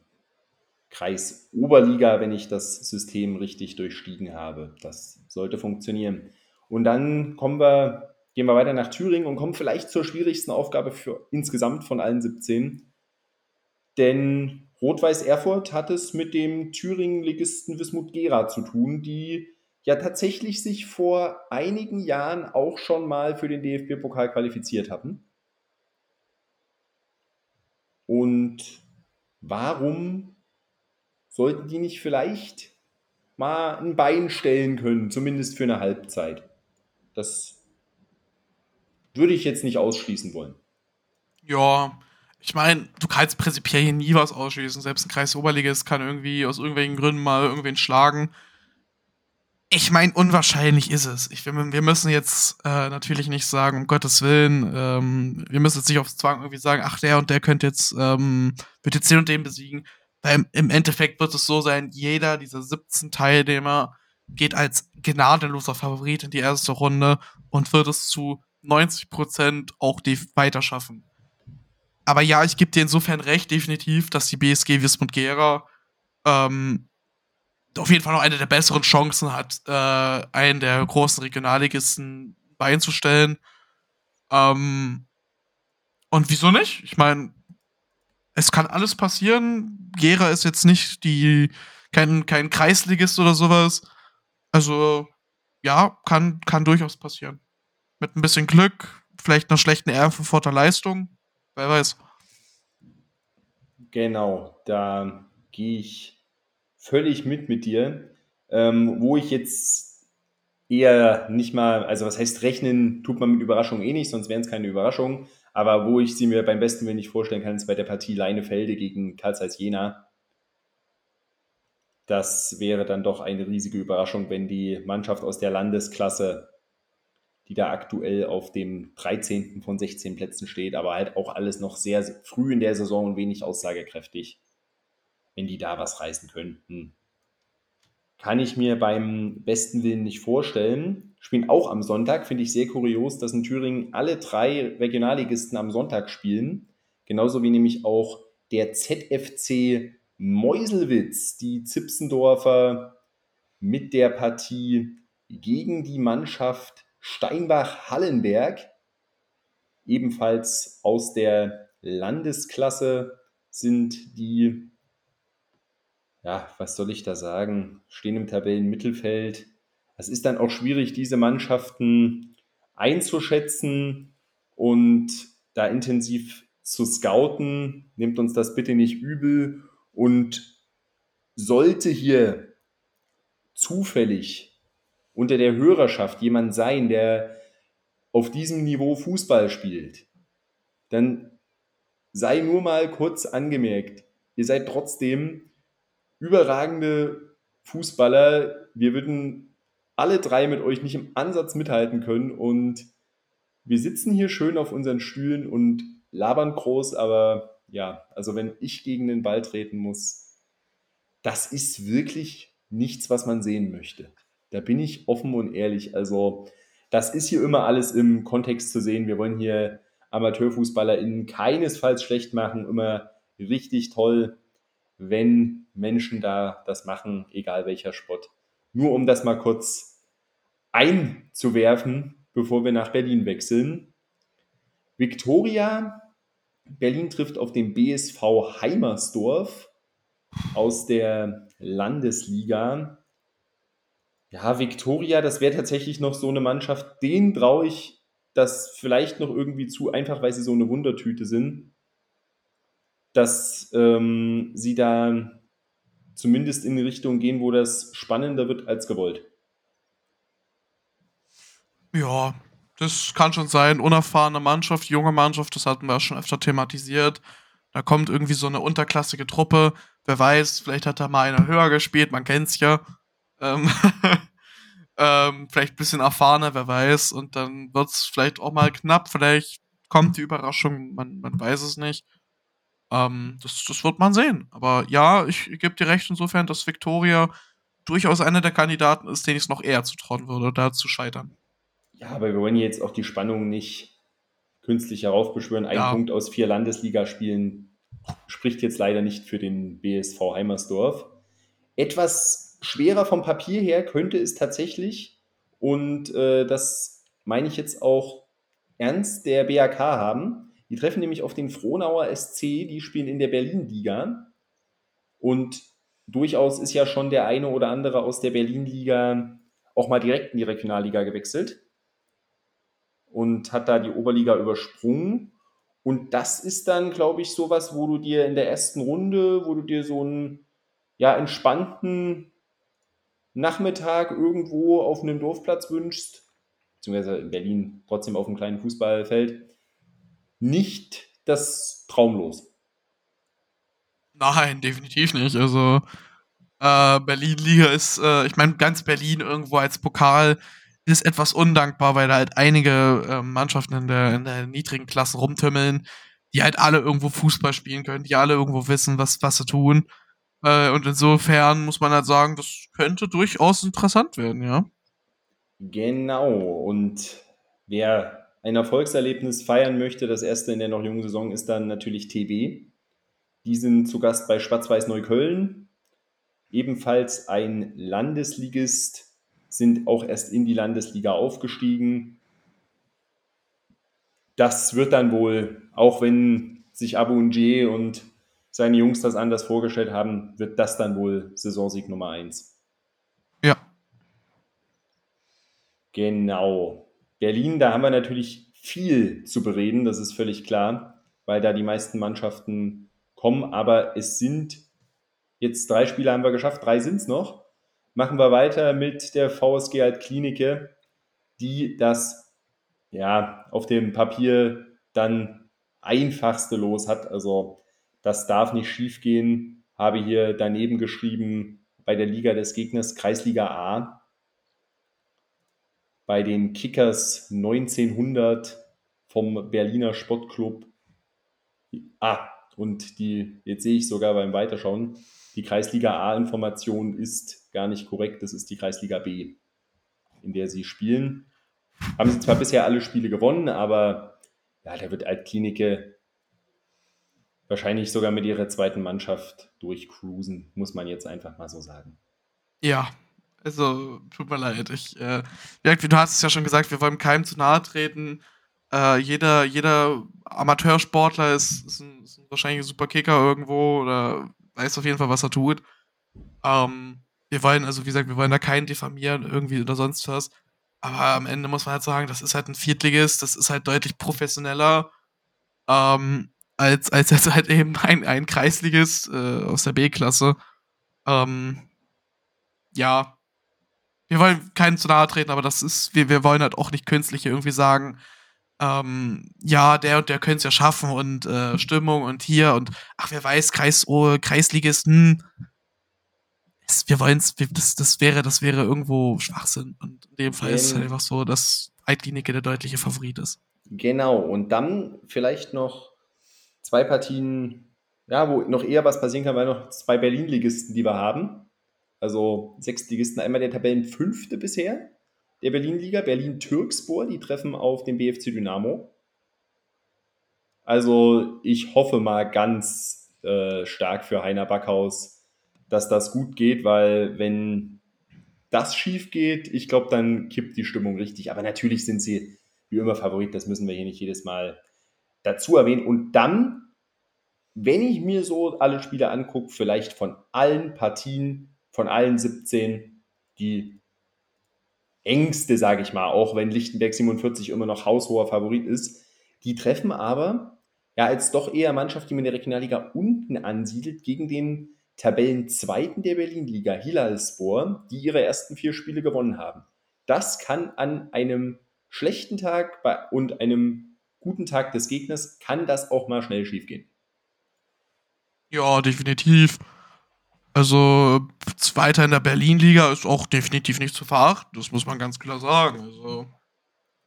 Kreis Oberliga, wenn ich das System richtig durchstiegen habe. Das sollte funktionieren. Und dann kommen wir, gehen wir weiter nach Thüringen und kommen vielleicht zur schwierigsten Aufgabe für insgesamt von allen 17. Denn Rot-Weiß Erfurt hat es mit dem Thüringen-Ligisten Wismut Gera zu tun, die ja tatsächlich sich vor einigen Jahren auch schon mal für den DFB-Pokal qualifiziert hatten. Und warum sollten die nicht vielleicht mal ein Bein stellen können, zumindest für eine Halbzeit? Das würde ich jetzt nicht ausschließen wollen. Ja, ich meine, du kannst prinzipiell hier nie was ausschließen. Selbst ein Kreis Oberligist kann irgendwie aus irgendwelchen Gründen mal irgendwen schlagen. Ich meine, unwahrscheinlich ist es. Ich, wir müssen jetzt äh, natürlich nicht sagen, um Gottes Willen, ähm, wir müssen jetzt nicht auf Zwang irgendwie sagen, ach, der und der könnte jetzt, ähm, wird jetzt den und den besiegen. Weil im Endeffekt wird es so sein, jeder dieser 17 Teilnehmer geht als gnadenloser Favorit in die erste Runde und wird es zu 90% auch die weiterschaffen aber ja, ich gebe dir insofern recht, definitiv, dass die BSG Wismut Gera ähm, auf jeden Fall noch eine der besseren Chancen hat, äh, einen der großen Regionalligisten beizustellen. Ähm, und wieso nicht? Ich meine, es kann alles passieren. Gera ist jetzt nicht die kein, kein Kreisligist oder sowas. Also, ja, kann, kann durchaus passieren. Mit ein bisschen Glück, vielleicht einer schlechten Erfurter Leistung. Wer weiß. Genau, da gehe ich völlig mit mit dir. Ähm, wo ich jetzt eher nicht mal, also was heißt rechnen, tut man mit Überraschungen eh nicht, sonst wären es keine Überraschungen. Aber wo ich sie mir beim besten Willen nicht vorstellen kann, ist bei der Partie Leinefelde gegen Karl Jena. Das wäre dann doch eine riesige Überraschung, wenn die Mannschaft aus der Landesklasse die da aktuell auf dem 13. von 16 Plätzen steht, aber halt auch alles noch sehr früh in der Saison und wenig aussagekräftig. Wenn die da was reißen könnten, kann ich mir beim besten Willen nicht vorstellen. Spielen auch am Sonntag, finde ich sehr kurios, dass in Thüringen alle drei Regionalligisten am Sonntag spielen. Genauso wie nämlich auch der ZFC Meuselwitz, die Zipsendorfer mit der Partie gegen die Mannschaft Steinbach-Hallenberg, ebenfalls aus der Landesklasse sind die, ja, was soll ich da sagen, stehen im Tabellenmittelfeld. Es ist dann auch schwierig, diese Mannschaften einzuschätzen und da intensiv zu scouten. Nehmt uns das bitte nicht übel. Und sollte hier zufällig unter der Hörerschaft jemand sein, der auf diesem Niveau Fußball spielt, dann sei nur mal kurz angemerkt, ihr seid trotzdem überragende Fußballer. Wir würden alle drei mit euch nicht im Ansatz mithalten können und wir sitzen hier schön auf unseren Stühlen und labern groß, aber ja, also wenn ich gegen den Ball treten muss, das ist wirklich nichts, was man sehen möchte. Da bin ich offen und ehrlich. Also das ist hier immer alles im Kontext zu sehen. Wir wollen hier AmateurfußballerInnen keinesfalls schlecht machen, immer richtig toll, wenn Menschen da das machen, egal welcher Sport. Nur um das mal kurz einzuwerfen, bevor wir nach Berlin wechseln. Viktoria Berlin trifft auf den BSV Heimersdorf aus der Landesliga. Ja, Viktoria, das wäre tatsächlich noch so eine Mannschaft, denen traue ich das vielleicht noch irgendwie zu, einfach weil sie so eine Wundertüte sind, dass ähm, sie da zumindest in eine Richtung gehen, wo das spannender wird als gewollt. Ja, das kann schon sein. Unerfahrene Mannschaft, junge Mannschaft, das hatten wir schon öfter thematisiert. Da kommt irgendwie so eine unterklassige Truppe. Wer weiß, vielleicht hat da mal einer höher gespielt, man kennt's ja. Ähm, ähm, vielleicht ein bisschen erfahrener, wer weiß. Und dann wird's vielleicht auch mal knapp. Vielleicht kommt die Überraschung, man, man weiß es nicht. Ähm, das, das wird man sehen. Aber ja, ich, gebe dir recht insofern, dass Victoria durchaus einer der Kandidaten ist, den ich es noch eher zutrauen würde, da zu scheitern. Ja, aber wir wollen jetzt auch die Spannung nicht künstlich heraufbeschwören. Ein ja. Punkt aus vier Landesligaspielen spricht jetzt leider nicht für den BSV Heimersdorf. Etwas schwerer vom Papier her könnte es tatsächlich, und äh, das meine ich jetzt auch ernst, der BAK haben. Die treffen nämlich auf den Frohnauer SC, die spielen in der Berlin-Liga. Und durchaus ist ja schon der eine oder andere aus der Berlin-Liga auch mal direkt in die Regionalliga gewechselt und hat da die Oberliga übersprungen. Und das ist dann, glaube ich, sowas, wo du dir in der ersten Runde, wo du dir so einen ja, entspannten Nachmittag irgendwo auf einem Dorfplatz wünschst, beziehungsweise in Berlin trotzdem auf einem kleinen Fußballfeld, nicht das Traumlos. Nein, definitiv nicht. Also äh, Berlin-Liga ist, äh, ich meine, ganz Berlin irgendwo als Pokal ist etwas undankbar, weil da halt einige äh, Mannschaften in der, in der niedrigen Klasse rumtümmeln, die halt alle irgendwo Fußball spielen können, die alle irgendwo wissen, was, was sie tun. Äh, und insofern muss man halt sagen, das könnte durchaus interessant werden, ja. Genau. Und wer ein Erfolgserlebnis feiern möchte, das erste in der noch jungen Saison, ist dann natürlich TB. Die sind zu Gast bei Schwarz-Weiß Neukölln. Ebenfalls ein Landesligist sind auch erst in die Landesliga aufgestiegen. Das wird dann wohl, auch wenn sich Abu Nje und seine Jungs das anders vorgestellt haben, wird das dann wohl Saisonsieg Nummer 1. Ja. Genau. Berlin, da haben wir natürlich viel zu bereden, das ist völlig klar, weil da die meisten Mannschaften kommen, aber es sind jetzt drei Spiele haben wir geschafft, drei sind es noch machen wir weiter mit der VSG Altklinike, die das ja auf dem Papier dann einfachste Los hat. Also das darf nicht schief gehen. Habe hier daneben geschrieben bei der Liga des Gegners Kreisliga A. Bei den Kickers 1900 vom Berliner Sportclub. Ah, und die, jetzt sehe ich sogar beim Weiterschauen, die Kreisliga A-Information ist gar nicht korrekt, das ist die Kreisliga B, in der sie spielen. Haben sie zwar bisher alle Spiele gewonnen, aber ja, da wird Altklinike wahrscheinlich sogar mit ihrer zweiten Mannschaft durchcruisen, muss man jetzt einfach mal so sagen. Ja, also tut mir leid. Ich, äh, du hast es ja schon gesagt, wir wollen keinem zu nahe treten. Äh, jeder, jeder Amateursportler ist, ist, ein, ist ein wahrscheinlich ein super Kicker irgendwo oder weiß auf jeden Fall, was er tut. Ähm, wir wollen, also wie gesagt, wir wollen da keinen diffamieren irgendwie oder sonst was. Aber am Ende muss man halt sagen, das ist halt ein Viertligist, das ist halt deutlich professioneller ähm, als, als jetzt halt eben ein, ein Kreisligist äh, aus der B-Klasse. Ähm, ja, wir wollen keinen zu nahe treten, aber das ist, wir, wir wollen halt auch nicht künstlich irgendwie sagen, ähm, ja, der und der könnte es ja schaffen und äh, Stimmung und hier und ach, wer weiß, Kreis, oh, Kreisligisten. Es, wir wollen es, das, das wäre, das wäre irgendwo Schwachsinn. Und in dem Fall ist es halt einfach so, dass Eitlinike der deutliche Favorit ist. Genau, und dann vielleicht noch zwei Partien, ja, wo noch eher was passieren kann, weil noch zwei Berlin-Ligisten, die wir haben. Also sechs Ligisten, einmal der Tabellenfünfte bisher, der Berlin-Liga, Berlin-Türkspor, die treffen auf den BFC Dynamo. Also ich hoffe mal ganz äh, stark für Heiner Backhaus, dass das gut geht, weil wenn das schief geht, ich glaube, dann kippt die Stimmung richtig. Aber natürlich sind sie wie immer Favorit, das müssen wir hier nicht jedes Mal dazu erwähnen. Und dann, wenn ich mir so alle Spiele angucke, vielleicht von allen Partien, von allen 17, die engste, sage ich mal, auch wenn Lichtenberg 47 immer noch haushoher Favorit ist. Die treffen aber ja als doch eher Mannschaft, die man in der Regionalliga unten ansiedelt, gegen den Tabellenzweiten der Berlin-Liga, Hilalspor, die ihre ersten vier Spiele gewonnen haben. Das kann an einem schlechten Tag und einem guten Tag des Gegners, kann das auch mal schnell schiefgehen. Ja, definitiv. Also, Zweiter in der Berlin-Liga ist auch definitiv nicht zu verachten, das muss man ganz klar sagen. Also.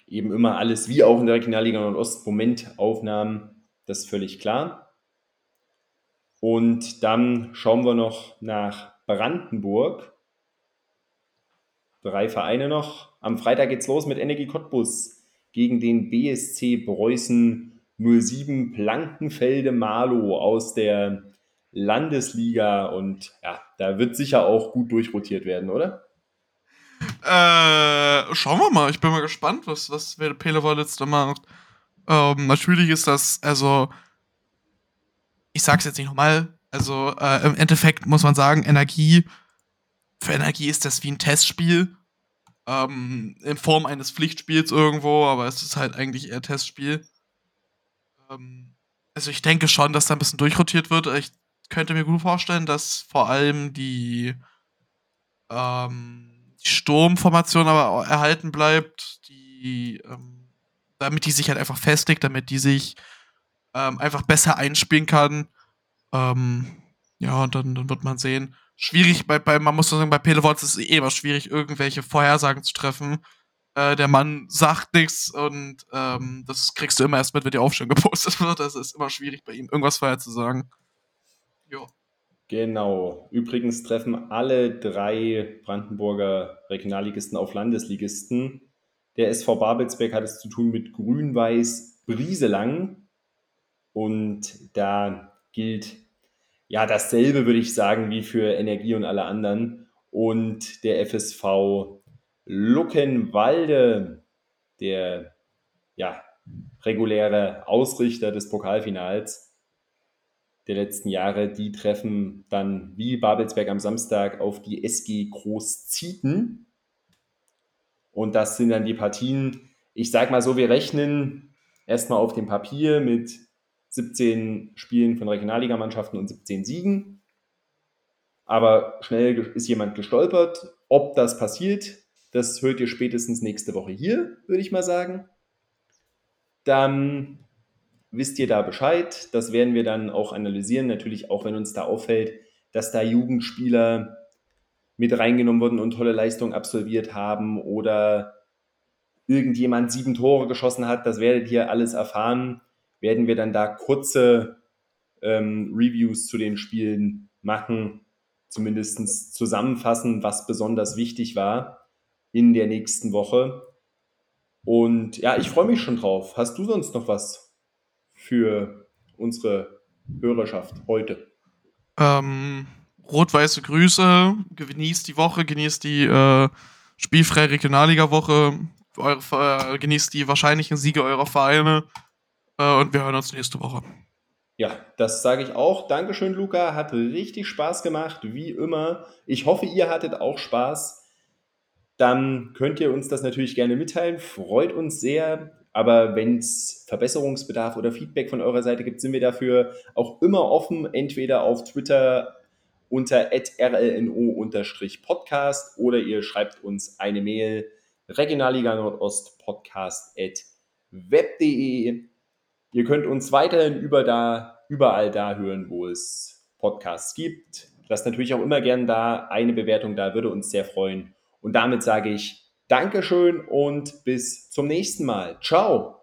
Eben immer alles, wie auch in der Regionalliga Nordost, Momentaufnahmen, das ist völlig klar. Und dann schauen wir noch nach Brandenburg. Drei Vereine noch. Am Freitag geht's los mit Energie Cottbus gegen den BSC Preußen 07 Plankenfelde Malo aus der Landesliga und ja, da wird sicher auch gut durchrotiert werden, oder? Äh, schauen wir mal. Ich bin mal gespannt, was, was Pele Wallitz da macht. Ähm, natürlich ist das, also, ich sag's jetzt nicht nochmal, also äh, im Endeffekt muss man sagen, Energie, für Energie ist das wie ein Testspiel. Ähm, in Form eines Pflichtspiels irgendwo, aber es ist halt eigentlich eher Testspiel. Ähm, also ich denke schon, dass da ein bisschen durchrotiert wird. Ich könnte mir gut vorstellen, dass vor allem die, ähm, Sturmformation aber erhalten bleibt, die, ähm, damit die sich halt einfach festigt, damit die sich ähm, einfach besser einspielen kann. Ähm, ja, und dann, dann wird man sehen. Schwierig, bei, bei man muss sagen, bei Pelevots ist es eh immer schwierig, irgendwelche Vorhersagen zu treffen. Äh, der Mann sagt nichts und ähm, das kriegst du immer erst mit, wenn die Aufstellung gepostet wird. Das ist immer schwierig bei ihm, irgendwas vorher zu sagen. Jo. Genau. Übrigens treffen alle drei Brandenburger Regionalligisten auf Landesligisten. Der SV Babelsberg hat es zu tun mit Grün-Weiß Brieselang. Und da gilt ja dasselbe, würde ich sagen, wie für Energie und alle anderen. Und der FSV Luckenwalde, der ja, reguläre Ausrichter des Pokalfinals, der letzten Jahre, die treffen dann wie Babelsberg am Samstag auf die SG Großzieten. Und das sind dann die Partien, ich sag mal so, wir rechnen erstmal auf dem Papier mit 17 Spielen von Regionalligamannschaften und 17 Siegen. Aber schnell ist jemand gestolpert. Ob das passiert, das hört ihr spätestens nächste Woche hier, würde ich mal sagen. Dann wisst ihr da Bescheid. Das werden wir dann auch analysieren. Natürlich auch, wenn uns da auffällt, dass da Jugendspieler mit reingenommen wurden und tolle Leistungen absolviert haben oder irgendjemand sieben Tore geschossen hat. Das werdet ihr alles erfahren. Werden wir dann da kurze ähm, Reviews zu den Spielen machen, zumindest zusammenfassen, was besonders wichtig war in der nächsten Woche. Und ja, ich freue mich schon drauf. Hast du sonst noch was für unsere Hörerschaft heute? Ähm, rot-weiße Grüße, genießt die Woche, genießt die äh, spielfreie Regionalliga-Woche, äh, genießt die wahrscheinlichen Siege eurer Vereine äh, und wir hören uns nächste Woche. Ja, das sage ich auch. Dankeschön, Luca. Hat richtig Spaß gemacht, wie immer. Ich hoffe, ihr hattet auch Spaß. Dann könnt ihr uns das natürlich gerne mitteilen. Freut uns sehr. Aber wenn es Verbesserungsbedarf oder Feedback von eurer Seite gibt, sind wir dafür auch immer offen. Entweder auf Twitter unter rlno-podcast oder ihr schreibt uns eine Mail regionalliga nordost podcast at web.de. Ihr könnt uns weiterhin über da, überall da hören, wo es Podcasts gibt. Lasst natürlich auch immer gern da eine Bewertung da, würde uns sehr freuen. Und damit sage ich Dankeschön und bis zum nächsten Mal. Ciao.